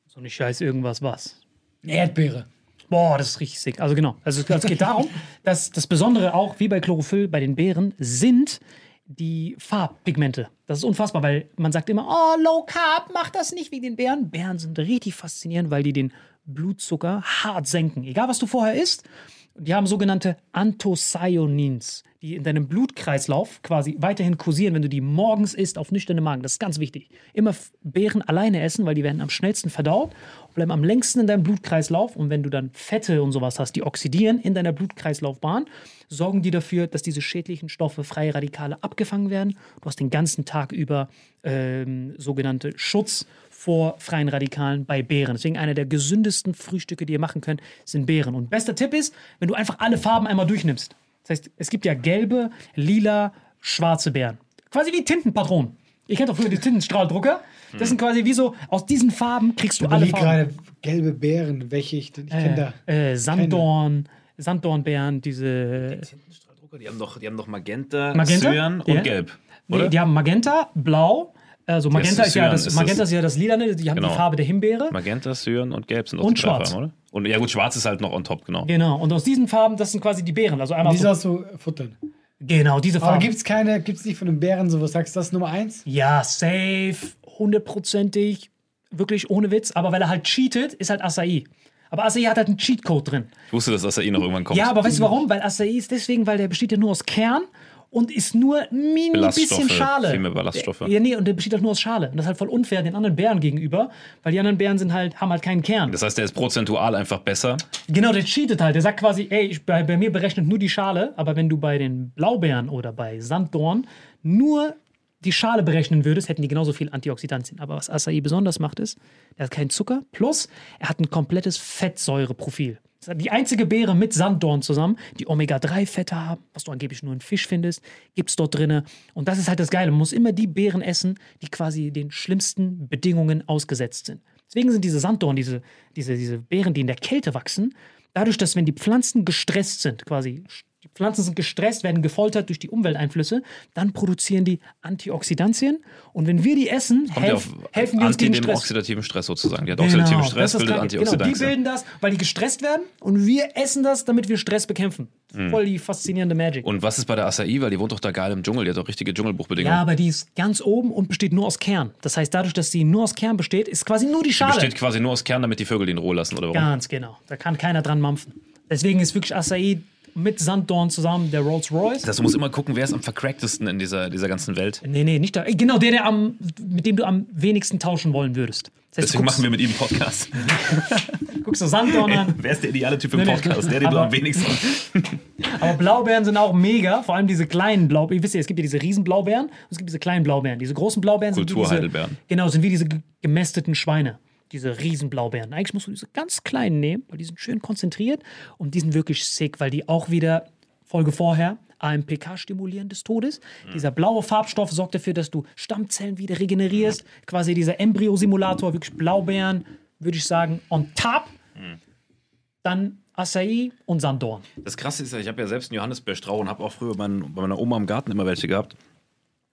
So eine Scheiß irgendwas was. Erdbeere. Boah, das ist richtig sick. Also genau. Also es geht darum, [laughs] dass das Besondere auch, wie bei Chlorophyll bei den Beeren, sind die Farbpigmente. Das ist unfassbar, weil man sagt immer, oh, Low Carb, mach das nicht wie den Bären. Bären sind richtig faszinierend, weil die den Blutzucker hart senken. Egal, was du vorher isst. Die haben sogenannte Anthocyanins, die in deinem Blutkreislauf quasi weiterhin kursieren, wenn du die morgens isst auf nüchternen Magen. Das ist ganz wichtig. Immer Beeren alleine essen, weil die werden am schnellsten verdaut und bleiben am längsten in deinem Blutkreislauf. Und wenn du dann Fette und sowas hast, die oxidieren in deiner Blutkreislaufbahn, sorgen die dafür, dass diese schädlichen Stoffe, freie Radikale, abgefangen werden. Du hast den ganzen Tag über ähm, sogenannte Schutz vor freien Radikalen bei Beeren. Deswegen einer der gesündesten Frühstücke, die ihr machen könnt, sind Beeren. Und bester Tipp ist, wenn du einfach alle Farben einmal durchnimmst. Das heißt, es gibt ja gelbe, lila, schwarze Beeren. Quasi wie Tintenpatronen. Ihr kennt doch früher die Tintenstrahldrucker. Das sind quasi wie so, aus diesen Farben kriegst du Ich alle Farben. gerade gelbe Beeren, welche ich, ich kenne da. Äh, Sanddorn, Sanddornbeeren, diese. Die haben doch, die haben doch Magenta, Magenta? Cyan und Ja. Gelb. Nee, Oder? die haben Magenta, Blau. Also Magenta ist ist ja das, ist Magenta das- ist ja das Lilane, die haben Genau. die Farbe der Himbeere. Magenta, Cyan und Gelb sind auch Und Schwarz. Farben, oder? Und ja gut, Schwarz ist halt noch on top, genau. Genau. Und aus diesen Farben, das sind quasi die Beeren. Also einmal Die so, sollst du futtern. genau diese Aber Farben. gibt es keine, gibt es nicht von den Bären so, was sagst du, das ist Nummer eins? ja, safe, hundertprozentig, wirklich ohne Witz. Aber weil er halt cheatet, ist halt Acai. Aber Acai hat halt einen Cheatcode drin. Ich wusste, dass das eh noch irgendwann kommt. Ja, aber weißt du warum? Weil Acai ist deswegen, weil der besteht ja nur aus Kern und ist nur ein mini bisschen Schale. viel mehr Ballaststoffe. Ja, nee, und der besteht halt nur aus Schale. Und das ist halt voll unfair den anderen Bären gegenüber, weil die anderen Bären sind halt, haben halt keinen Kern. Das heißt, der ist prozentual einfach besser. Genau, der cheatet halt. Der sagt quasi, ey, ich, bei, bei mir berechnet nur die Schale, aber wenn du bei den Blaubeeren oder bei Sanddorn nur die Schale berechnen würdest, hätten die genauso viel Antioxidantien. Aber was Acai besonders macht, ist, er hat keinen Zucker, plus er hat ein komplettes Fettsäureprofil. Die einzige Beere mit Sanddorn zusammen, die Omega-3-Fette haben, was du angeblich nur in Fisch findest, gibt es dort drin. Und das ist halt das Geile. Man muss immer die Beeren essen, die quasi den schlimmsten Bedingungen ausgesetzt sind. Deswegen sind diese Sanddorn, diese, diese, diese Beeren, die in der Kälte wachsen, dadurch, dass wenn die Pflanzen gestresst sind, quasi Pflanzen sind gestresst, werden gefoltert durch die Umwelteinflüsse, dann produzieren die Antioxidantien. Und wenn wir die essen, ja helf, auf helfen die uns gegen dem Stress. oxidativen Stress sozusagen. Die hat oxidativen das Stress, bildet Kranke. Genau, die Antioxidantien. bilden das, weil die gestresst werden und wir essen das, damit wir Stress bekämpfen. Voll die faszinierende Magic. Und was ist bei der Acai? Weil die wohnt doch da geil im Dschungel. Die hat doch richtige Dschungelbuchbedingungen. ja, aber die ist ganz oben und besteht nur aus Kern. Das heißt, dadurch, dass sie nur aus Kern besteht, ist quasi nur die die Schale. besteht quasi nur aus Kern, damit die Vögel die in Ruhe lassen, oder warum? Ganz genau. Da kann keiner dran mampfen. Deswegen ist wirklich Acai mit Sanddorn zusammen der Rolls Royce. Das, du musst immer gucken, wer ist am vercracktesten in dieser, dieser ganzen Welt. Nee, nee, nicht da. Genau, der, der am, mit dem du am wenigsten tauschen wollen würdest. Das heißt, Deswegen du guckst, machen wir mit ihm einen Podcast. [laughs] guckst du Sanddorn an. wer ist der ideale Typ im Nee, nee. Podcast? Der, den du Aber- am wenigsten. [laughs] Aber Blaubeeren sind auch mega. Vor allem diese kleinen Blaubeeren. Ihr wisst ja, es gibt ja diese riesen Blaubeeren und es gibt diese kleinen Blaubeeren. Diese großen Blaubeeren sind wie diese, Kulturheidelbeeren. Genau, sind wie diese ge- gemästeten Schweine. Diese riesen Blaubeeren. Eigentlich musst du diese ganz kleinen nehmen, weil die sind schön konzentriert und die sind wirklich sick, weil die auch wieder, Folge vorher, AMPK stimulieren des Todes. Dieser blaue Farbstoff sorgt dafür, dass du Stammzellen wieder regenerierst. Quasi dieser Embryosimulator, wirklich Blaubeeren, würde ich sagen, on top. Dann Acai und Sanddorn. Das Krasse ist ja, ich habe ja selbst einen Johannisbeerstrauch und habe auch früher bei meiner Oma im Garten immer welche gehabt.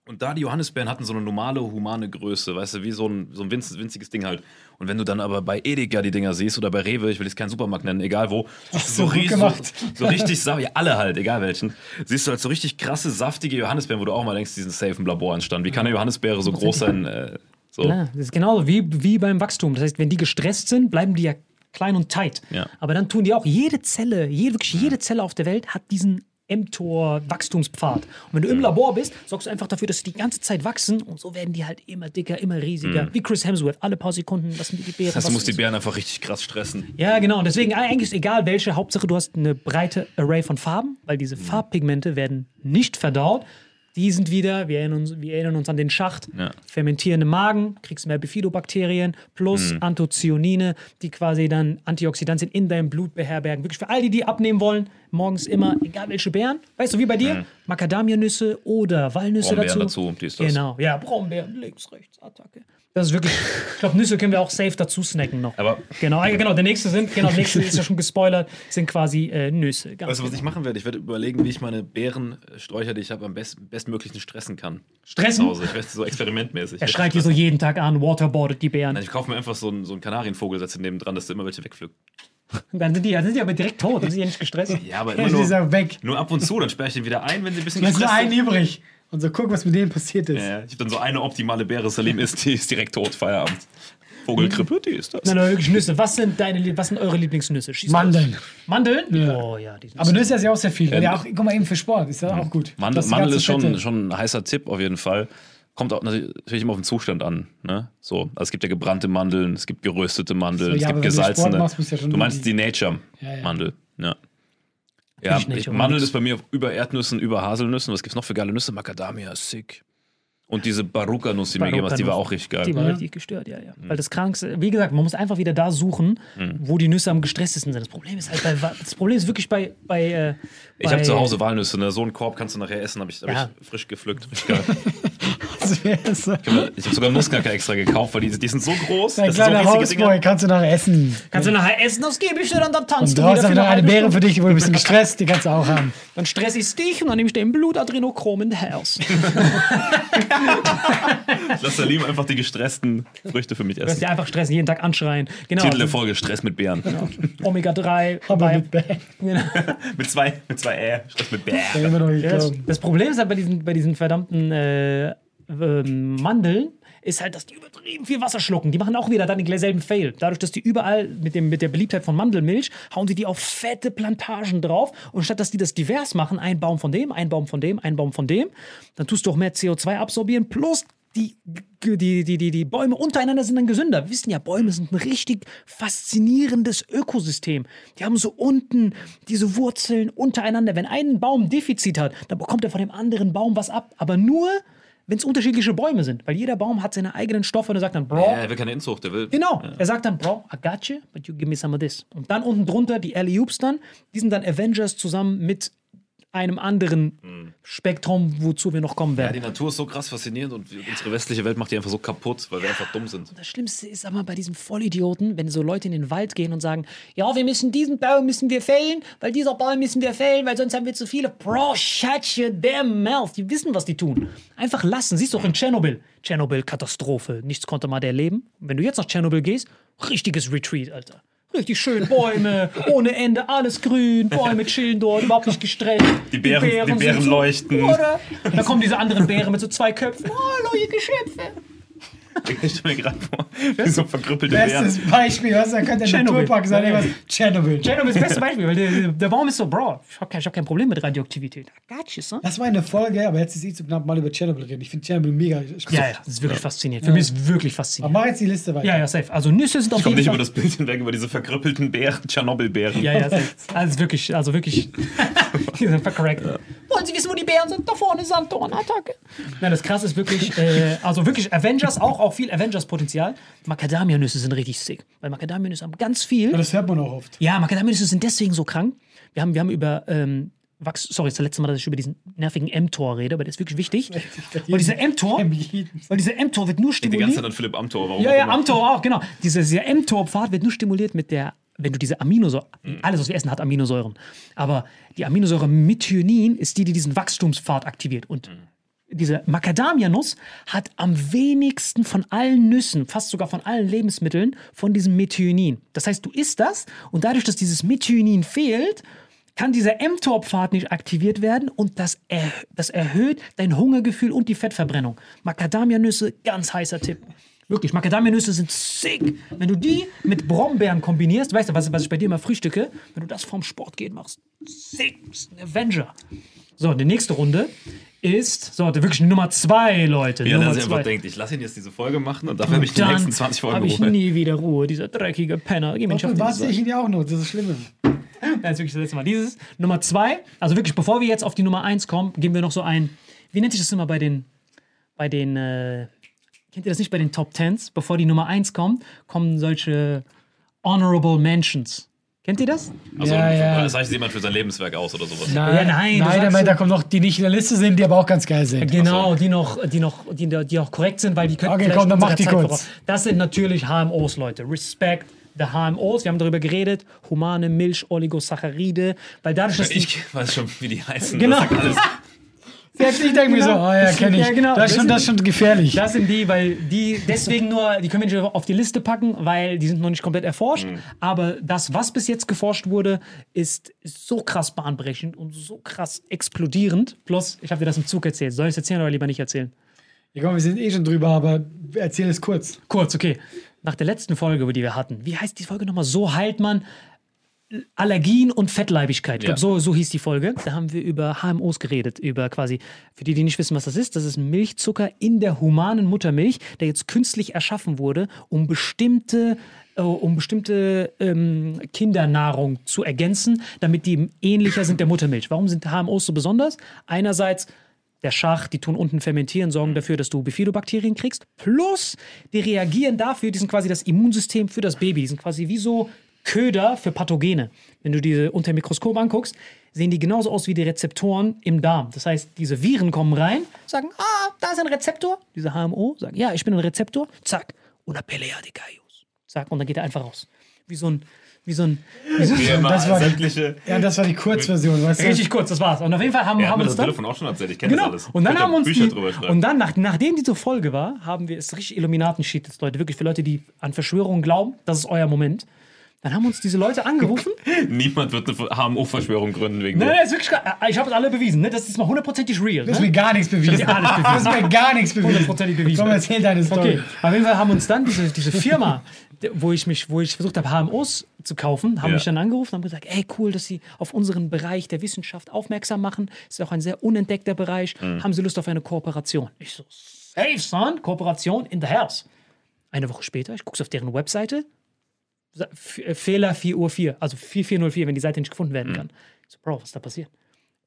Und da die Johannisbeeren hatten so eine normale, humane Größe, weißt du, wie so ein, so ein winz, winziges Ding halt. Und wenn du dann aber bei Edeka die Dinger siehst oder bei Rewe, ich will jetzt keinen Supermarkt nennen, egal wo, [laughs] so ries-. So, so [laughs] richtig, sa- ja, alle halt, egal welchen, siehst du halt so richtig krasse, saftige Johannisbeeren, wo du auch mal denkst, die sind safe im Labor entstanden. Wie kann eine Johannisbeere so groß sein? Äh, so. Ja, das ist genauso wie, wie beim Wachstum. Das heißt, wenn die gestresst sind, bleiben die ja klein und tight. Ja. Aber dann tun die auch, jede Zelle, jede, wirklich jede Zelle auf der Welt hat diesen mTOR-Wachstumspfad. Und wenn du im Labor bist, sorgst du einfach dafür, dass sie die ganze Zeit wachsen und so werden die halt immer dicker, immer riesiger. Wie Chris Hemsworth. Alle paar Sekunden lassen die die Beeren. Das heißt, du musst die Beeren einfach richtig krass stressen. ja, genau. Und deswegen eigentlich ist egal welche. Hauptsache, du hast eine breite Array von Farben, weil diese Farbpigmente werden nicht verdaut. Die sind wieder, wir erinnern uns, wir erinnern uns an den Schacht, Ja. fermentierende Magen, kriegst mehr Bifidobakterien plus Anthocyanine, die quasi dann Antioxidantien in deinem Blut beherbergen. Wirklich für all die, die abnehmen wollen, morgens immer, egal welche Beeren. Weißt du, wie bei dir? Macadamianüsse oder Walnüsse Brombeeren dazu. dazu, dies, das. Genau, ja, Brombeeren, links, rechts, Attacke. Das ist wirklich, ich glaube, Nüsse können wir auch safe dazu snacken noch. Aber Genau, ah, genau, der nächste sind, genau, der nächste ist ja schon gespoilert, sind quasi äh, Nüsse. Ganz Weißt du, was genau. ich machen werde? Ich werde überlegen, wie ich meine Beerensträucher, die ich habe, am best, bestmöglichen stressen kann. Stressen? Zu Hause. Ich werde so experimentmäßig. Er schreit dir so jeden Tag an, waterboardet die Bären. Nein, ich kaufe mir einfach so einen, so einen Kanarienvogel, setze neben dran, dass du immer welche Dann sind die, dann sind die aber direkt tot, dann sind die ja nicht gestresst. [laughs] Ja, aber immer ist nur, ja weg. nur ab und zu, dann sperre ich den wieder ein, wenn sie ein bisschen Jetzt nur gestresst einen sind. übrig. Und so guck, was mit denen passiert ist. Ja, ich habe dann so eine optimale Beere, Salim ist, die ist direkt tot, Feierabend. Vogelgrippe, die ist das. Nein, aber wirklich Nüsse. Was sind deine, was sind eure Lieblingsnüsse? Schieß Mandeln. Mandeln? Ja. Oh ja, die sind Aber Nüsse ist ja auch sehr viel. Ja. Ja, auch, guck mal, eben für Sport ist ja auch gut. Mandel, Mandel ist schon, schon ein heißer Tipp auf jeden Fall. Kommt auch natürlich immer auf den Zustand an. Ne? So, also es gibt ja gebrannte Mandeln, es gibt geröstete Mandeln, So, es ja, gibt aber wenn du gesalzene. machst, ja du meinst die- die Ja, ja. Nature-Mandel. Ja. Ja, Natürlich ich, Nature Mandel ist bei mir über Erdnüssen, über Haselnüssen. Was gibt's noch für geile Nüsse? Macadamia ist sick. Und diese Baruka-Nuss, die mir gegeben hast, die war auch richtig geil. Die war Ja. richtig gestört, ja, ja. Weil das Krankste, wie gesagt, man muss einfach wieder da suchen, Mhm. wo die Nüsse am gestresstesten sind. Das Problem ist halt bei, das Problem ist wirklich bei, bei äh, Ich habe zu Hause Walnüsse, ne? so einen Korb kannst du nachher essen, habe ich, hab Ja. ich frisch gepflückt. Richtig geil. [laughs] So. Ich habe sogar Nussknacker extra gekauft, weil die, die sind so groß. So kleiner riesige Hausboy kannst du nachher essen. Kannst du nachher essen, das gebe ich dir dann, dann tanzt Und du wieder für ich noch eine Beere für dich, wo du ein bisschen gestresst, die kannst du auch haben. Dann stress ich dich und dann nehme ich den Blutadrenochrom in Haus. [laughs] Lass Salim einfach die gestressten Früchte für mich Du wirst essen. dir einfach stressen, jeden Tag anschreien. Genau. Titel der Folge: Stress mit Bären. Omega-3. Aber mit Bär. [laughs] mit zwei, mit zwei Ä. Stress mit Bären. das, das Problem ist halt bei diesen, bei diesen verdammten äh, ähm, Mandeln, ist halt, dass die übertrieben viel Wasser schlucken. Die machen auch wieder dann denselben Fail. Dadurch, dass die überall mit, dem, mit der Beliebtheit von Mandelmilch, hauen die die auf fette Plantagen drauf. Und statt dass die das divers machen, ein Baum von dem, ein Baum von dem, ein Baum von dem, dann tust du auch mehr CO2 absorbieren. Plus die, die, die, die, die Bäume untereinander sind dann gesünder. Wir wissen ja, Bäume sind ein richtig faszinierendes Ökosystem. Die haben so unten diese Wurzeln untereinander. Wenn ein Baum Defizit hat, dann bekommt er von dem anderen Baum was ab. Aber nur, wenn es unterschiedliche Bäume sind. Weil jeder Baum hat seine eigenen Stoffe und er sagt dann, Bro, Ja, er will keine Inzucht, der will. Genau. Er sagt dann, Bro, I got you, but you give me some of this. Und dann unten drunter die alley oops dann. Die sind dann Avengers zusammen mit einem anderen Spektrum, wozu wir noch kommen Ja, werden. die Natur ist so krass faszinierend und unsere westliche Welt macht die einfach so kaputt, weil wir einfach dumm sind. Das Schlimmste ist aber bei diesen Vollidioten, wenn so Leute in den Wald gehen und sagen, ja, wir müssen diesen Baum müssen wir fällen, weil dieser Baum müssen wir fällen, weil sonst haben wir zu viele. Bro, shut your damn mouth. Die wissen, was die tun. Einfach lassen. Siehst du auch in Tschernobyl. Tschernobyl, Katastrophe. Nichts konnte mal der leben. Wenn du jetzt nach Tschernobyl gehst, richtiges Retreat, Alter. Richtig schön, Bäume, ohne Ende, alles grün, Bäume chillen dort, überhaupt nicht gestresst. Die Bären- die Bären sind so, leuchten. Oder? Da kommen diese anderen Bären mit so zwei Köpfen. Hallo, ihr Geschöpfe. [laughs] Ich stelle mir gerade vor, wie so verkrüppelte Bären. Bestes Beispiel, was da könnte der. Naturpark sein, Ja, ja. irgendwas. Tschernobyl. Tschernobyl ist das beste Beispiel, weil der, der Baum ist so, Bro, ich habe kein, ich hab kein Problem mit Radioaktivität. You, son. Das war eine Folge, aber jetzt ist eh zu knapp mal über Tschernobyl reden. Ich finde Tschernobyl mega. Ja, ja, das ist wirklich faszinierend. Für mich ist es wirklich Aber faszinierend. mach jetzt die Liste weiter. Ja, ja, safe. Also Nüsse sind auf Ich komme jeden nicht über das Bild hinweg, über diese verkrüppelten Bären, Tschernobyl-Bären. Ja, ja, safe. Also wirklich, also wirklich... Die sind verkorrekt. Wollen Sie wissen, wo die Bären sind? Da vorne Sanddorn, Attacke. Nein, das krasse ist wirklich, äh, also wirklich Avengers, auch, auch viel Avengers-Potenzial. Macadamia-Nüsse sind richtig sick. Weil Macadamia-Nüsse haben ganz viel... Ja, das hört man auch oft. Ja, Macadamia-Nüsse sind deswegen so krank. Wir haben, wir haben über ähm, Wachs, sorry, das ist das letzte Mal, dass ich über diesen nervigen mTOR rede, aber der ist wirklich wichtig. Weil dieser mTOR, weil dieser mTOR wird nur Die ganze stimuliert. Zeit an Philipp Amthor. Warum Ja, ja, immer. mTOR auch, genau. Dieser, dieser mTOR-Pfad wird nur stimuliert mit der, wenn du diese Aminosäuren, alles, was wir essen, hat Aminosäuren. Aber die Aminosäure Methionin ist die, die diesen Wachstumspfad aktiviert. Und diese Macadamia-Nuss hat am wenigsten von allen Nüssen, fast sogar von allen Lebensmitteln, von diesem Methionin. Das heißt, du isst das und dadurch, dass dieses Methionin fehlt, kann dieser mTOR-Pfad nicht aktiviert werden und das, er, das erhöht dein Hungergefühl und die Fettverbrennung. Macadamia-Nüsse, ganz heißer Tipp. Wirklich, Macadamia-Nüsse sind sick. Wenn du die mit Brombeeren kombinierst, weißt du, was, was ich bei dir immer frühstücke? Wenn du das vorm Sport gehen machst, sick, das ist ein Avenger. So, die nächste Runde ist, so, wirklich Nummer zwei, Leute. Ja, Nummer dass er einfach denkt, ich lasse ihn jetzt diese Folge machen und dafür habe ich die nächsten 20 Folgen habe ich Ruhe. nie wieder Ruhe, dieser dreckige Penner. Geh mir nicht auf warte ich ihn ja auch noch, das ist das Schlimme. Das ist wirklich das letzte Mal. Dieses Nummer zwei, also wirklich, bevor wir jetzt auf die Nummer eins kommen, geben wir noch so ein, wie nennt sich das immer bei den, bei den, äh, kennt ihr das nicht bei den Top Tens? Bevor die Nummer eins kommt, kommen solche Honorable Mentions. Kennt ihr das? Also, Ja, ja. das heißt jemand für sein Lebenswerk aus oder sowas. Nein, Ja, nein, nein, der meint, so- da kommen noch die nicht in der Liste sind, die aber auch ganz geil sind. Genau, die noch, die noch, die, die auch korrekt sind, weil die könnten Okay, vielleicht komm, dann mach die Zeit kurz. voraus- Das sind natürlich HMOs, Leute. Respect the HMOs. Wir haben darüber geredet. Humane Milch, Oligosaccharide. Weil dadurch, dass Ich weiß schon, wie die heißen. Genau. Das [laughs] ich denke mir so, Genau. oh ja, kenne ich. Ja, genau. Das ist schon, das ist schon gefährlich. Das sind die, weil die deswegen nur, die können wir nicht auf die Liste packen, weil die sind noch nicht komplett erforscht. Mhm. Aber das, was bis jetzt geforscht wurde, ist so krass bahnbrechend und so krass explodierend. Plus, ich habe dir das im Zug erzählt. Soll ich es erzählen oder lieber nicht erzählen? Ja, komm, wir sind eh schon drüber, aber erzähl es kurz. Kurz, okay. Nach der letzten Folge, die wir hatten, wie heißt die Folge nochmal? So heilt man Allergien und Fettleibigkeit. Ich glaube, Ja. so, so hieß die Folge. Da haben wir über HMOs geredet, über quasi, für die, die nicht wissen, was das ist, das ist Milchzucker in der humanen Muttermilch, der jetzt künstlich erschaffen wurde, um bestimmte, äh, um bestimmte ähm, Kindernahrung zu ergänzen, damit die ähnlicher sind der Muttermilch. Warum sind HMOs so besonders? Einerseits der Schach, die tun unten fermentieren, sorgen dafür, dass du Bifidobakterien kriegst. Plus, die reagieren dafür, die sind quasi das Immunsystem für das Baby. Die sind quasi wie so Köder für Pathogene. Wenn du diese unter dem Mikroskop anguckst, sehen die genauso aus wie die Rezeptoren im Darm. Das heißt, diese Viren kommen rein, sagen, ah, da ist ein Rezeptor. Diese HMO sagen, ja, ich bin ein Rezeptor. Zack. Una pelea de gallos. Zack. Und dann geht er einfach raus. Wie so ein, wie so ein, wie so immer, Das war- sämtliche. Ja, das war die Kurzversion, weißt du? Richtig kurz, das war's. Und auf jeden Fall haben, hat haben mir uns das dann... Telefon auch schon erzählt. Ich kenne Genau. das alles. Und dann haben uns Bücher die, und dann, nach, nachdem diese Folge war, haben wir, ist richtig Illuminaten-Shit jetzt, Leute, wirklich für Leute, die an Verschwörungen glauben, das ist euer Moment. Dann haben uns diese Leute angerufen. [laughs] Niemand wird eine HMO-Verschwörung gründen wegen Nein, dir. nein, ist wirklich, ich habe es alle bewiesen, ne? Das ist mal hundertprozentig real. Du hast Ne? mir gar nichts bewiesen. dir alles [laughs] bewiesen. Du hast mir gar nichts bewiesen. Hundertprozentig bewiesen. Komm, erzähl deine Story. Okay, auf jeden Fall haben uns dann diese, diese Firma, wo ich mich, wo ich versucht habe, HMOs zu kaufen, haben Ja. mich dann angerufen und haben gesagt, ey, cool, dass sie auf unseren Bereich der Wissenschaft aufmerksam machen. Ist auch ein sehr unentdeckter Bereich. Haben sie Lust auf eine Kooperation? Ich so, safe, son, Kooperation in the house. Eine Woche später, ich gucke auf deren Webseite, Fehler 4 Uhr 4, also 4404, wenn die Seite nicht gefunden werden kann. Ich so, Bro, was ist da passiert?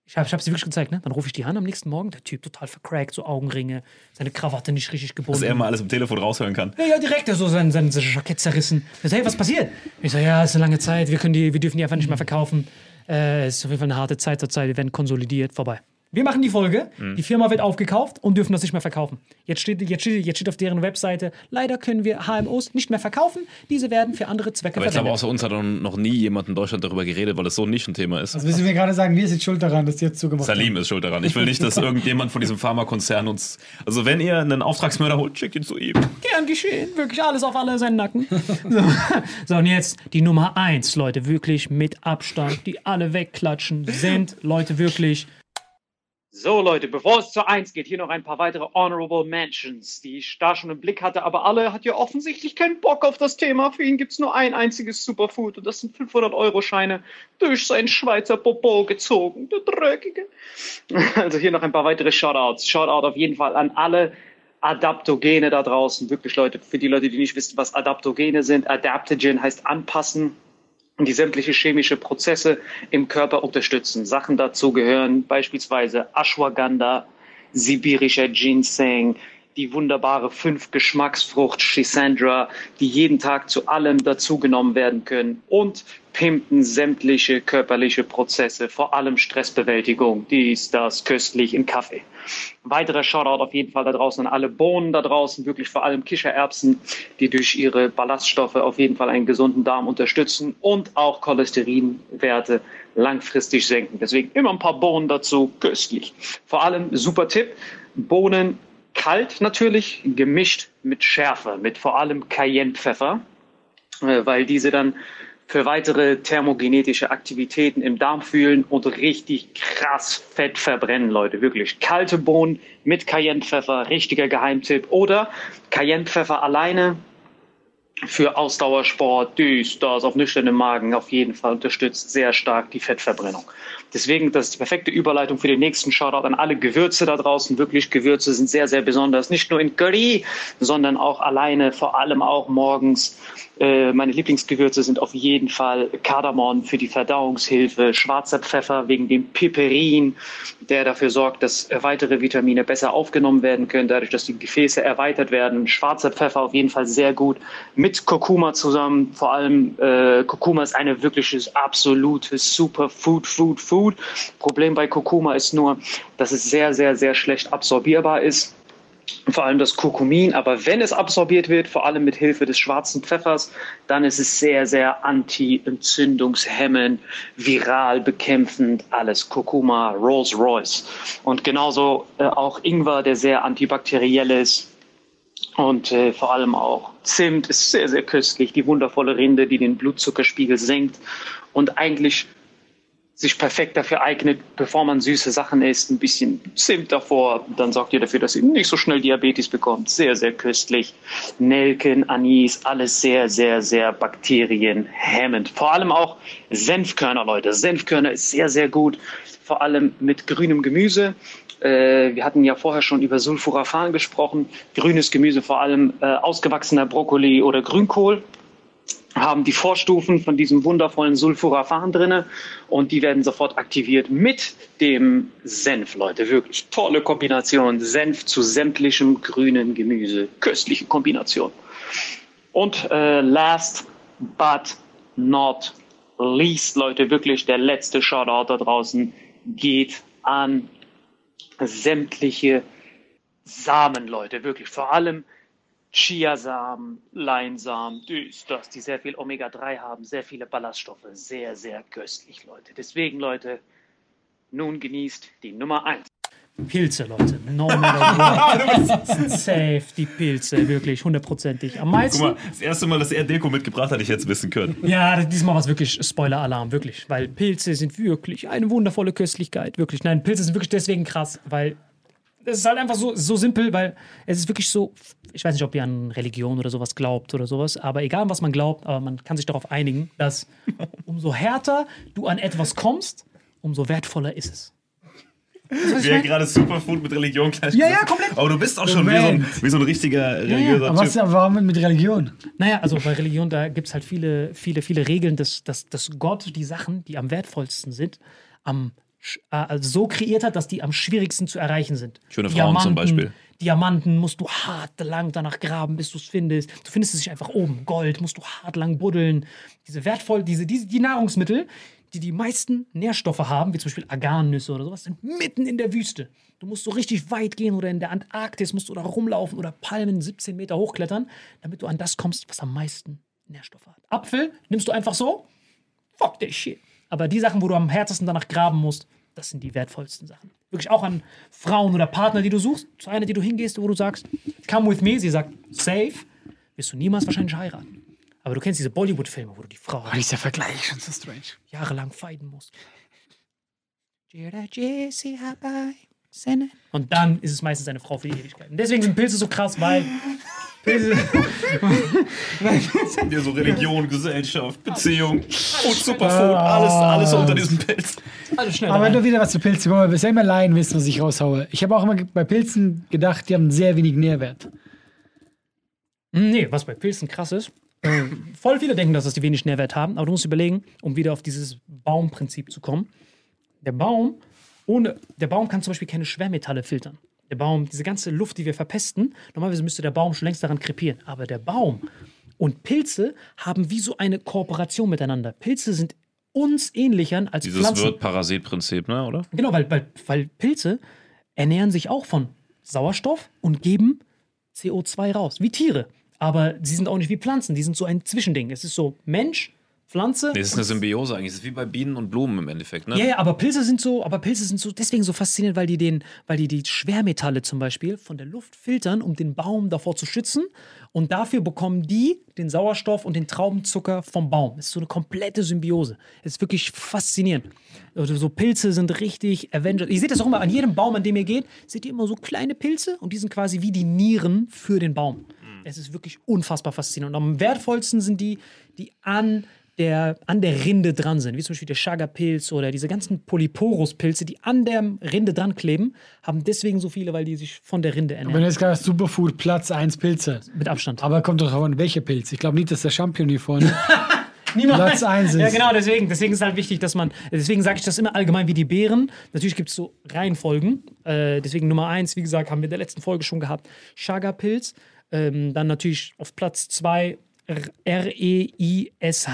Ich habe ich hab sie wirklich gezeigt, ne? Dann rufe ich die an am nächsten Morgen. Der Typ total vercrackt, so Augenringe, seine Krawatte nicht richtig gebunden. Dass er mal alles im Telefon raushören kann. Ja, ja, direkt, so sein, sein, sein Jackett zerrissen. Er sagt, hey, was passiert? Ich so, ja, ist eine lange Zeit, wir, können die, wir dürfen die einfach nicht mehr verkaufen. Äh, ist auf jeden Fall eine harte Zeit zur Zeit, wir werden konsolidiert, vorbei. Wir machen die Folge, die Firma wird aufgekauft und dürfen das nicht mehr verkaufen. Jetzt steht, jetzt, steht, jetzt steht auf deren Webseite, leider können wir HMOs nicht mehr verkaufen, diese werden für andere Zwecke Aber verwendet. außer uns hat noch- nie jemand in Deutschland darüber geredet, weil es so ein Nischenthema ist. Also du mir gerade sagen, wir sind schuld daran, dass die jetzt zugemacht Salim ist schuld daran. Ich will nicht, dass [laughs] irgendjemand von diesem Pharmakonzern uns. Also, wenn ihr einen Auftragsmörder holt, schickt ihn zu ihm. Gern geschehen, wirklich alles auf alle seinen Nacken. So. so, und jetzt die Nummer eins, Leute, wirklich mit Abstand, die alle wegklatschen, sind Leute wirklich. So, Leute, bevor es zur Eins geht, hier noch ein paar weitere Honorable Mentions, die ich da schon im Blick hatte, aber alle hat ja offensichtlich keinen Bock auf das Thema. Für ihn gibt es nur ein einziges Superfood und das sind 500-Euro-Scheine durch seinen Schweizer Popo gezogen, der Dreckige. [laughs] Also hier noch ein paar weitere Shoutouts. Shoutout auf jeden Fall an alle Adaptogene da draußen. Wirklich, Leute, für die Leute, die nicht wissen, was Adaptogene sind. Adaptogen heißt anpassen die sämtliche chemische Prozesse im Körper unterstützen. Sachen dazu gehören beispielsweise Ashwagandha, sibirischer Ginseng, die wunderbare fünf Geschmacksfrucht Schisandra, die jeden Tag zu allem dazugenommen werden können und pimpen sämtliche körperliche Prozesse, vor allem Stressbewältigung, dies, das, köstlich im Kaffee. Weiterer Shoutout auf jeden Fall da draußen an alle Bohnen da draußen, wirklich vor allem Kichererbsen, die durch ihre Ballaststoffe auf jeden Fall einen gesunden Darm unterstützen und auch Cholesterinwerte langfristig senken. Deswegen immer ein paar Bohnen dazu, köstlich. Vor allem super Tipp, Bohnen kalt natürlich, gemischt mit Schärfe, mit vor allem Cayennepfeffer, äh, weil diese dann für weitere thermogenetische Aktivitäten im Darm fühlen und richtig krass Fett verbrennen, Leute. Wirklich. Kalte Bohnen mit Cayennepfeffer, richtiger Geheimtipp. Oder Cayennepfeffer alleine für Ausdauersport, dies, das, auf nüchternem Magen auf jeden Fall unterstützt sehr stark die Fettverbrennung. Deswegen, das ist die perfekte Überleitung für den nächsten Shoutout an alle Gewürze da draußen. Wirklich, Gewürze sind sehr, sehr besonders. Nicht nur in Curry, sondern auch alleine, vor allem auch morgens. Äh, meine Lieblingsgewürze sind auf jeden Fall Kardamom für die Verdauungshilfe, schwarzer Pfeffer wegen dem Piperin, der dafür sorgt, dass weitere Vitamine besser aufgenommen werden können, dadurch, dass die Gefäße erweitert werden. Schwarzer Pfeffer auf jeden Fall sehr gut mit Kurkuma zusammen. Vor allem äh, Kurkuma ist eine wirkliches absolutes Superfood, Food, Food. Problem bei Kurkuma ist nur, dass es sehr, sehr, sehr schlecht absorbierbar ist vor allem das Kurkumin, aber wenn es absorbiert wird, vor allem mit Hilfe des schwarzen Pfeffers, dann ist es sehr, sehr anti-entzündungshemmend, viral bekämpfend, alles Kurkuma, Rolls Royce. Und genauso äh, auch Ingwer, der sehr antibakteriell ist. Und äh, vor allem auch Zimt ist sehr, sehr köstlich, die wundervolle Rinde, die den Blutzuckerspiegel senkt und eigentlich sich perfekt dafür eignet, bevor man süße Sachen isst, ein bisschen Zimt davor, dann sorgt ihr dafür, dass ihr nicht so schnell Diabetes bekommt. Sehr, sehr köstlich. Nelken, Anis, alles sehr, sehr, sehr bakterienhemmend. Vor allem auch Senfkörner, Leute. Senfkörner ist sehr, sehr gut. Vor allem mit grünem Gemüse. Äh, wir hatten ja vorher schon über Sulforaphan gesprochen. Grünes Gemüse, vor allem äh, ausgewachsener Brokkoli oder Grünkohl haben die Vorstufen von diesem wundervollen Sulforaphan drinne und die werden sofort aktiviert mit dem Senf, Leute. Wirklich tolle Kombination. Senf zu sämtlichem grünen Gemüse. Köstliche Kombination. Und äh, last but not least, Leute, wirklich der letzte Shoutout da draußen geht an sämtliche Samen, Leute. Wirklich vor allem Chiasamen, Leinsamen, dies, das, die sehr viel Omega-3 haben, sehr viele Ballaststoffe, sehr, sehr köstlich, Leute. Deswegen, Leute, nun genießt die Nummer 1. Pilze, Leute. No matter [laughs] what. Sind safe, die Pilze, wirklich hundertprozentig. Am meisten. Guck mal, das erste Mal, dass er Deko mitgebracht hat, ich jetzt wissen können. Ja, diesmal war es wirklich Spoiler-Alarm, wirklich. Weil Pilze sind wirklich eine wundervolle Köstlichkeit, wirklich. Nein, Pilze sind wirklich deswegen krass, weil es ist halt einfach so, so simpel, weil es ist wirklich so, ich weiß nicht, ob ihr an Religion oder sowas glaubt oder sowas, aber egal, was man glaubt, aber man kann sich darauf einigen, dass [laughs] umso härter du an etwas kommst, umso wertvoller ist es. Wie er gerade Superfood mit Religion gleich Ja, ja, komplett. Aber du bist auch schon wie so, ein, wie so ein richtiger religiöser Aber was, warum mit Religion? Naja, also bei Religion, da gibt es halt viele, viele, viele Regeln, dass, dass, dass Gott die Sachen, die am wertvollsten sind, am also so kreiert hat, dass die am schwierigsten zu erreichen sind. Schöne Frauen zum Beispiel. Diamanten musst du hart lang danach graben, bis du es findest. Du findest es nicht einfach oben. Gold musst du hart lang buddeln. Diese wertvoll, diese, diese die Nahrungsmittel, die die meisten Nährstoffe haben, wie zum Beispiel Agannüsse oder sowas, sind mitten in der Wüste. Du musst so richtig weit gehen oder in der Antarktis musst du da rumlaufen oder Palmen 17 Meter hochklettern, damit du an das kommst, was am meisten Nährstoffe hat. Apfel nimmst du einfach so, fuck that shit. Aber die Sachen, wo du am härtesten danach graben musst, das sind die wertvollsten Sachen. Wirklich auch an Frauen oder Partner, die du suchst. Zu einer, die du hingehst, wo du sagst, come with me. Sie sagt, safe. Wirst du niemals wahrscheinlich heiraten. Aber du kennst diese Bollywood-Filme, wo du die Frau Oh, dieser Vergleich schon so strange. jahrelang fighten musst. Und dann ist es meistens eine Frau für die Ewigkeit. Und deswegen sind Pilze so krass, weil Pilze. Ja, so Religion, Gesellschaft, Beziehung, Food, Superfood, alles, alles unter diesem Pilz. Also schnell Aber rein. nur wieder was zu Pilzen. Guck mal, bisher immer Laien wissen, was ich raushaue. Ich habe auch immer bei Pilzen gedacht, die haben sehr wenig Nährwert. Nee, was bei Pilzen krass ist. äh, Voll viele denken, dass das die wenig Nährwert haben, aber du musst überlegen, um wieder auf dieses Baumprinzip zu kommen. Der Baum, ohne, der Baum kann zum Beispiel keine Schwermetalle filtern. Der Baum, diese ganze Luft, die wir verpesten, normalerweise müsste der Baum schon längst daran krepieren. Aber der Baum und Pilze haben wie so eine Kooperation miteinander. Pilze sind uns ähnlicher als Dieses Pflanzen. Wirt-Parasit-Prinzip, ne, oder? Genau, weil, weil, weil Pilze ernähren sich auch von Sauerstoff und geben CO2 raus, wie Tiere. Aber sie sind auch nicht wie Pflanzen, die sind so ein Zwischending. Es ist so Mensch, Pflanze. Nee, das ist eine Symbiose eigentlich. Das ist wie bei Bienen und Blumen im Endeffekt, ne? ja, ja, aber Pilze sind so, aber Pilze sind so deswegen so faszinierend, weil die den, weil die die Schwermetalle zum Beispiel von der Luft filtern, um den Baum davor zu schützen. Und dafür bekommen die den Sauerstoff und den Traubenzucker vom Baum. Es ist so eine komplette Symbiose. Es ist wirklich faszinierend. Also so Pilze sind richtig Avengers. Ihr seht das auch immer an jedem Baum, an dem ihr geht, seht ihr immer so kleine Pilze und die sind quasi wie die Nieren für den Baum. Es ist wirklich unfassbar faszinierend. Und am wertvollsten sind die, die an der, an der Rinde dran sind, wie zum Beispiel der Chaga-Pilz oder diese ganzen Polyporus-Pilze, die an der Rinde dran kleben, haben deswegen so viele, weil die sich von der Rinde ernähren. du jetzt gerade Superfood, Platz 1 Pilze. Mit Abstand. Aber kommt doch an, welcher Pilz. Ich glaube nicht, dass der Champion hier vorne [laughs] Niemals. Platz 1 ist. Ja, genau, deswegen, deswegen ist halt wichtig, dass man, deswegen sage ich das immer allgemein wie die Beeren. Natürlich gibt es so Reihenfolgen. Äh, deswegen Nummer eins, wie gesagt, haben wir in der letzten Folge schon gehabt, Chaga-Pilz. Ähm, dann natürlich auf Platz zwei E R-E-I-S-H-I,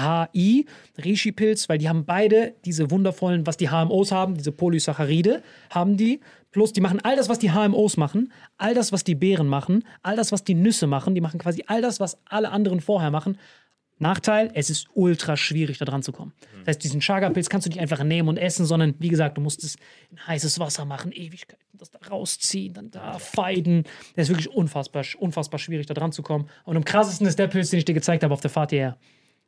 Reishi-Pilz, weil die haben beide diese wundervollen, was die HMOs haben, diese Polysaccharide, haben die. Plus, die machen all das, was die HMOs machen, all das, was die Beeren machen, all das, was die Nüsse machen. Die machen quasi all das, was alle anderen vorher machen. Nachteil, es ist ultra schwierig, da dran zu kommen. Das heißt, diesen Chaga-Pilz kannst du nicht einfach nehmen und essen, sondern wie gesagt, du musst es in heißes Wasser machen, Ewigkeiten, das da rausziehen, dann da feiden. Das ist wirklich unfassbar, unfassbar schwierig, da dran zu kommen. Und am krassesten ist der Pilz, den ich dir gezeigt habe auf der Fahrt hierher.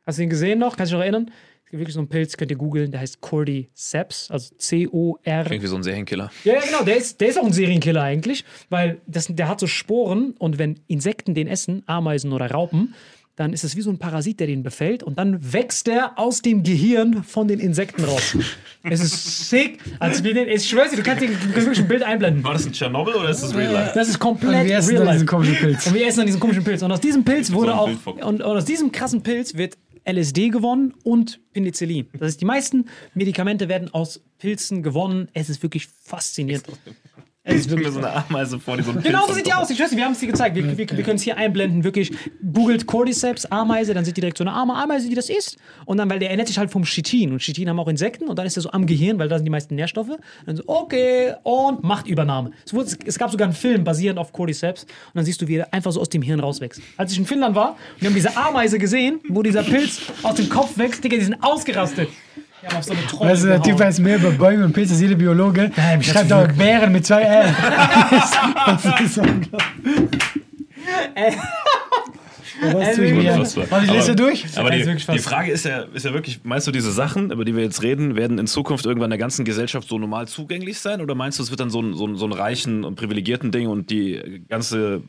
Hast du ihn gesehen noch? Kannst du dich noch erinnern? Es gibt wirklich so einen Pilz, könnt ihr googeln, der heißt Cordyceps, also C-O-R. Klingt wie so ein Serienkiller. Ja, ja, genau, der ist, der ist auch ein Serienkiller eigentlich, weil das, der hat so Sporen und wenn Insekten den essen, Ameisen oder Raupen, dann ist es wie so ein Parasit, der den befällt und dann wächst der aus dem Gehirn von den Insekten raus. [laughs] es ist sick. Also, wir den, ich schwör's dir, du kannst, dir, wirklich ein Bild einblenden. War das in Tschernobyl oder ist das real life? Das ist Und komplett wir essen real dann life. diesen komischen Pilz. Und wir essen dann diesen komischen Pilz. Und aus diesem Pilz wurde ein auch, und, und aus diesem krassen Pilz wird LSD gewonnen und Penicillin. Das heißt, die meisten Medikamente werden aus Pilzen gewonnen. Es ist wirklich faszinierend. Es ist mir so eine Ameise vor, die so Genau so sieht die aus. Ich weiß nicht, wir haben es dir gezeigt. Wir, wir, wir können es hier einblenden. Wirklich, googelt Cordyceps, Ameise, dann seht ihr direkt so eine arme Ameise, die das isst. Und dann, weil der ernährt sich halt vom Chitin. Und Chitin haben auch Insekten. Und dann ist er so am Gehirn, weil da sind die meisten Nährstoffe. Und dann so, okay, und Machtübernahme. Es, wurde, es gab sogar einen Film basierend auf Cordyceps. Und dann siehst du, wie er einfach so aus dem Hirn rauswächst. Als ich in Finnland war, wir haben diese Ameise gesehen, wo dieser Pilz aus dem Kopf wächst, Digga, die sind ausgerastet. Auf so eine Trommel Weißt du, der Typ weiß mehr über Bäume und Pilze als jeder Biologe. Nein, Ich schreibe das doch Bären mit zwei L. [laughs] das ist unglaublich. Was tue ich lese durch. Aber die, die Frage ist ja, ist ja wirklich, meinst du, diese Sachen, über die wir jetzt reden, werden in Zukunft irgendwann der ganzen Gesellschaft so normal zugänglich sein? Oder meinst du, es wird dann so ein, so ein, so ein reichen und privilegierten Ding und die ganze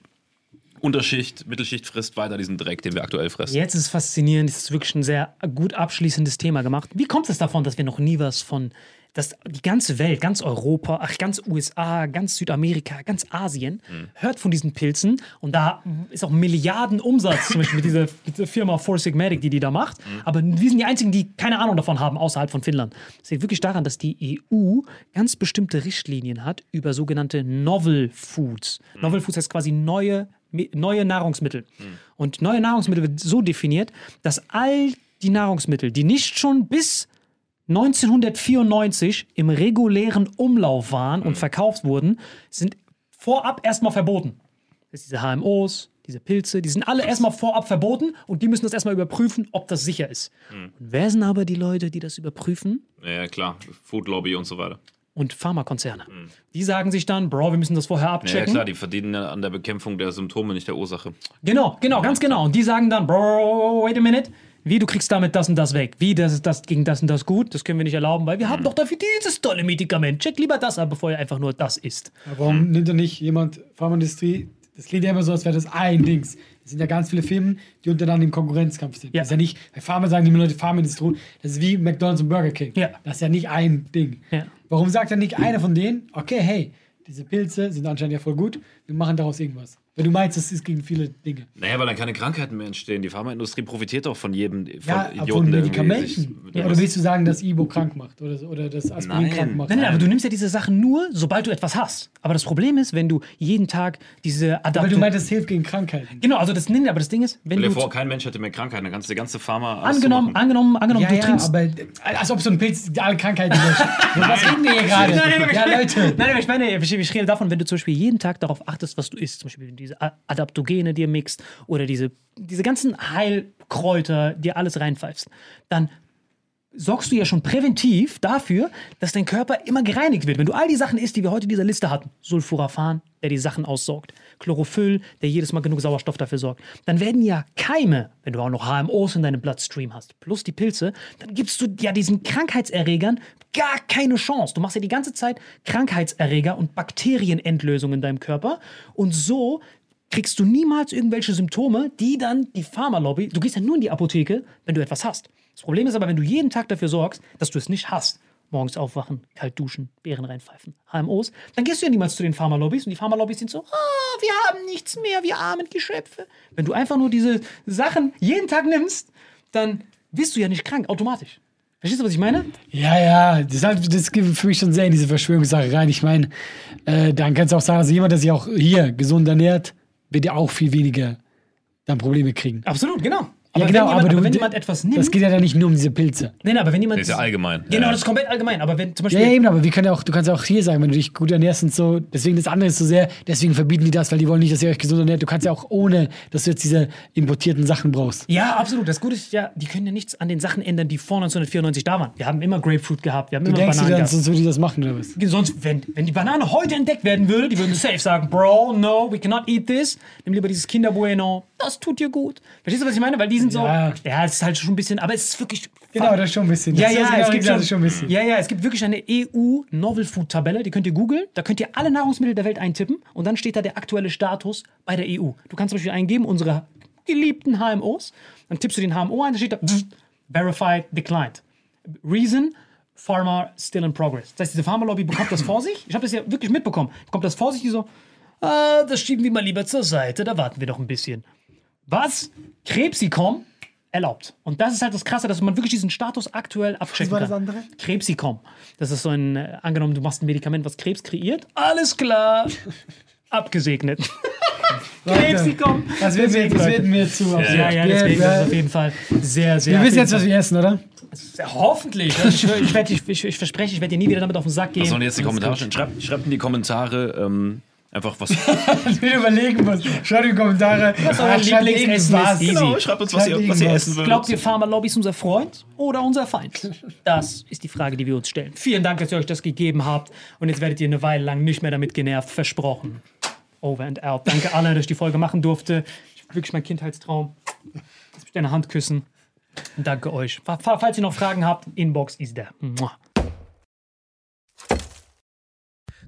Unterschicht, Mittelschicht frisst weiter diesen Dreck, den wir aktuell fressen? Jetzt ist es faszinierend, es ist wirklich ein sehr gut abschließendes Thema gemacht. Wie kommt es davon, dass wir noch nie was von dass die ganze Welt, ganz Europa, ach, ganz USA, ganz Südamerika, ganz Asien hört von diesen Pilzen und da ist auch Milliarden Umsatz zum Beispiel mit dieser, [laughs] mit dieser Firma Four Sigmatic, die die da macht. Aber wir sind die einzigen, die keine Ahnung davon haben, außerhalb von Finnland. Das liegt wirklich daran, dass die EU ganz bestimmte Richtlinien hat über sogenannte Novel Foods. Novel Foods heißt quasi neue, neue Nahrungsmittel. Und neue Nahrungsmittel wird so definiert, dass all die Nahrungsmittel, die nicht schon bis 1994 im regulären Umlauf waren und verkauft wurden, sind vorab erstmal verboten. Das ist diese HMOs, diese Pilze, die sind alle erstmal vorab verboten und die müssen das erstmal überprüfen, ob das sicher ist. Und wer sind aber die Leute, die das überprüfen? Ja, ja, klar. Food Lobby und so weiter. Und Pharmakonzerne. Die sagen sich dann, Bro, wir müssen das vorher Ja, ja, abchecken. klar, die verdienen ja an der Bekämpfung der Symptome, nicht der Ursache. Genau, genau, ganz genau. Und die sagen dann, Bro, wait a minute. Wie, du kriegst damit das und das weg. Wie, das ist das gegen das und das gut? Das können wir nicht erlauben, weil wir haben doch dafür dieses tolle Medikament. Check lieber das ab, bevor ihr einfach nur das isst. Warum nimmt da nicht jemand Pharmaindustrie? Das klingt ja immer so, als wäre das ein Dings. Es sind ja ganz viele Firmen, die untereinander im Konkurrenzkampf sind. Ja. Das ist ja nicht, bei Pharma sagen die Leute Pharmaindustrie, das ist wie McDonalds und Burger King. Ja. Das ist ja nicht ein Ding. Ja. Warum sagt dann nicht einer von denen, okay, hey, diese Pilze sind anscheinend ja voll gut, wir machen daraus irgendwas. Wenn du meinst, das ist gegen viele Dinge. Naja, weil dann keine Krankheiten mehr entstehen. Die Pharmaindustrie profitiert doch von jedem von Ja, aber Idioten, von Medikamenten. sich- Ja, oder willst du sagen, dass Ibo krank macht oder, oder dass Aspirin Nein. krank macht? Nein, nein, aber du nimmst ja diese Sachen nur, sobald du etwas hast. Aber das Problem ist, wenn du jeden Tag diese Weil Adapter... du meintest, es hilft gegen Krankheiten. genau, also das, nee, aber das Ding ist, wenn Stell du... dir vor, kein Mensch hätte mehr Krankheiten, dann kannst du die ganze Pharma Angenommen, angenommen, angenommen, Ja, du ja, trinkst... aber als ob so ein Pilz alle Krankheiten löscht. Was reden wir hier gerade? Ja, Leute. Nein, aber ich meine, ich ich rede davon, wenn du zum Beispiel jeden Tag darauf achtest, was du isst, zum Beispiel diese A- Adaptogene dir mixt oder diese, diese ganzen Heilkräuter dir alles reinpfeifst, dann sorgst du ja schon präventiv dafür, dass dein Körper immer gereinigt wird. Wenn du all die Sachen isst, die wir heute in dieser Liste hatten, Sulforaphan, der die Sachen aussaugt, Chlorophyll, der jedes Mal genug Sauerstoff dafür sorgt, dann werden ja Keime, wenn du auch noch HMOs in deinem Bloodstream hast, plus die Pilze, dann gibst du ja diesen Krankheitserregern gar keine Chance. Du machst ja die ganze Zeit Krankheitserreger und Bakterienendlösung in deinem Körper und so kriegst du niemals irgendwelche Symptome, die dann die Pharmalobby, du gehst ja nur in die Apotheke, wenn du etwas hast. Das Problem ist aber, wenn du jeden Tag dafür sorgst, dass du es nicht hast, morgens aufwachen, kalt duschen, Beeren reinpfeifen, HMOs, dann gehst du ja niemals zu den Pharmalobbys und die Pharmalobbys sind so, ah, wir haben nichts mehr, wir armen Geschöpfe. Wenn du einfach nur diese Sachen jeden Tag nimmst, dann wirst du ja nicht krank, automatisch. Verstehst du, was ich meine? Ja, ja, das, das geht für mich schon sehr in diese Verschwörungssache rein. Ich meine, äh, dann kannst du auch sagen, also jemand, der sich auch hier gesund ernährt, wird ja auch viel weniger dann Probleme kriegen. Absolut, genau. Ja, wenn genau, jemand, aber, du, wenn jemand etwas nimmt, Das geht ja dann nicht nur um diese Pilze. nein, aber wenn jemand Das ist ja allgemein. Genau, Ja. das ist komplett allgemein. Aber wenn zum Ja, Beispiel ja, eben, aber wir können ja auch, du kannst ja auch hier sagen, wenn du dich gut ernährst und so, deswegen das andere ist so sehr, deswegen verbieten die das, weil die wollen nicht, dass ihr euch gesund ernährt. Du kannst ja auch ohne, dass du jetzt diese importierten Sachen brauchst. Ja, absolut. Das Gute ist ja, die können ja nichts an den Sachen ändern, die vor 1994 da waren. Wir haben immer Grapefruit gehabt, wir haben Du immer denkst dir Bananen dann, gehabt. sonst würde die das machen, oder was? Sonst, wenn, wenn die Banane heute entdeckt werden würde, die würden safe sagen, Bro, no, we cannot eat this. Nimm lieber dieses Kinder Bueno. Das tut dir gut. Verstehst du, was ich meine? Weil die sind so, Ja. ja, es ist halt schon ein bisschen, aber es ist wirklich. Genau, das ist schon ein bisschen. Ja, Das ja, genau es gibt schon, schon ein bisschen. ja, ja, es gibt wirklich eine EU Novel Food Tabelle, die könnt ihr googeln. Da könnt ihr alle Nahrungsmittel der Welt eintippen und dann steht da der aktuelle Status bei der EU. Du kannst zum Beispiel eingeben, unsere geliebten HMOs, dann tippst du den HMO ein, da steht da Verified Declined. Reason Pharma still in progress. Das heißt, diese Pharmalobby bekommt das vor sich. Ich habe das ja wirklich mitbekommen. Bekommt das vor sich, die so, ah, das schieben wir mal lieber zur Seite, da warten wir doch ein bisschen. Was? Krebsikom erlaubt. Und das ist halt das Krasse, dass man wirklich diesen Status aktuell abchecken war das kann. andere? Krebsikom. Das ist so ein, äh, angenommen, du machst ein Medikament, was Krebs kreiert. Alles klar. [laughs] Abgesegnet. [laughs] Krebsikom. Das wird mir, das wird mir zu. Ja, ja, deswegen ist es auf jeden Fall sehr, sehr. Wir wissen jetzt, was wir essen, oder? Hoffentlich. Ich, ich, ich, ich, verspreche, ich werde dir nie wieder damit auf den Sack gehen. Was sollen jetzt die Kommentare? Schreibt, schreibt in die Kommentare ähm, einfach was. [laughs] Ich will überlegen muss. Schreibt in die Kommentare. Was euer Ah, schreibt Lieblingsessen ist. Genau, schreibt uns, was Schreibt ihr, was ihr essen würdet. Glaubt ihr, Pharma-Lobby ist unser Freund oder unser Feind? Das ist die Frage, die wir uns stellen. Vielen Dank, dass ihr euch das gegeben habt. Und jetzt werdet ihr eine Weile lang nicht mehr damit genervt. Versprochen. Over and out. Danke alle, dass ich die Folge machen durfte. Ich wirklich mein Kindheitstraum. Lass mich deine Hand küssen. Und danke euch. Fa- fa- Falls ihr noch Fragen habt, Inbox ist da.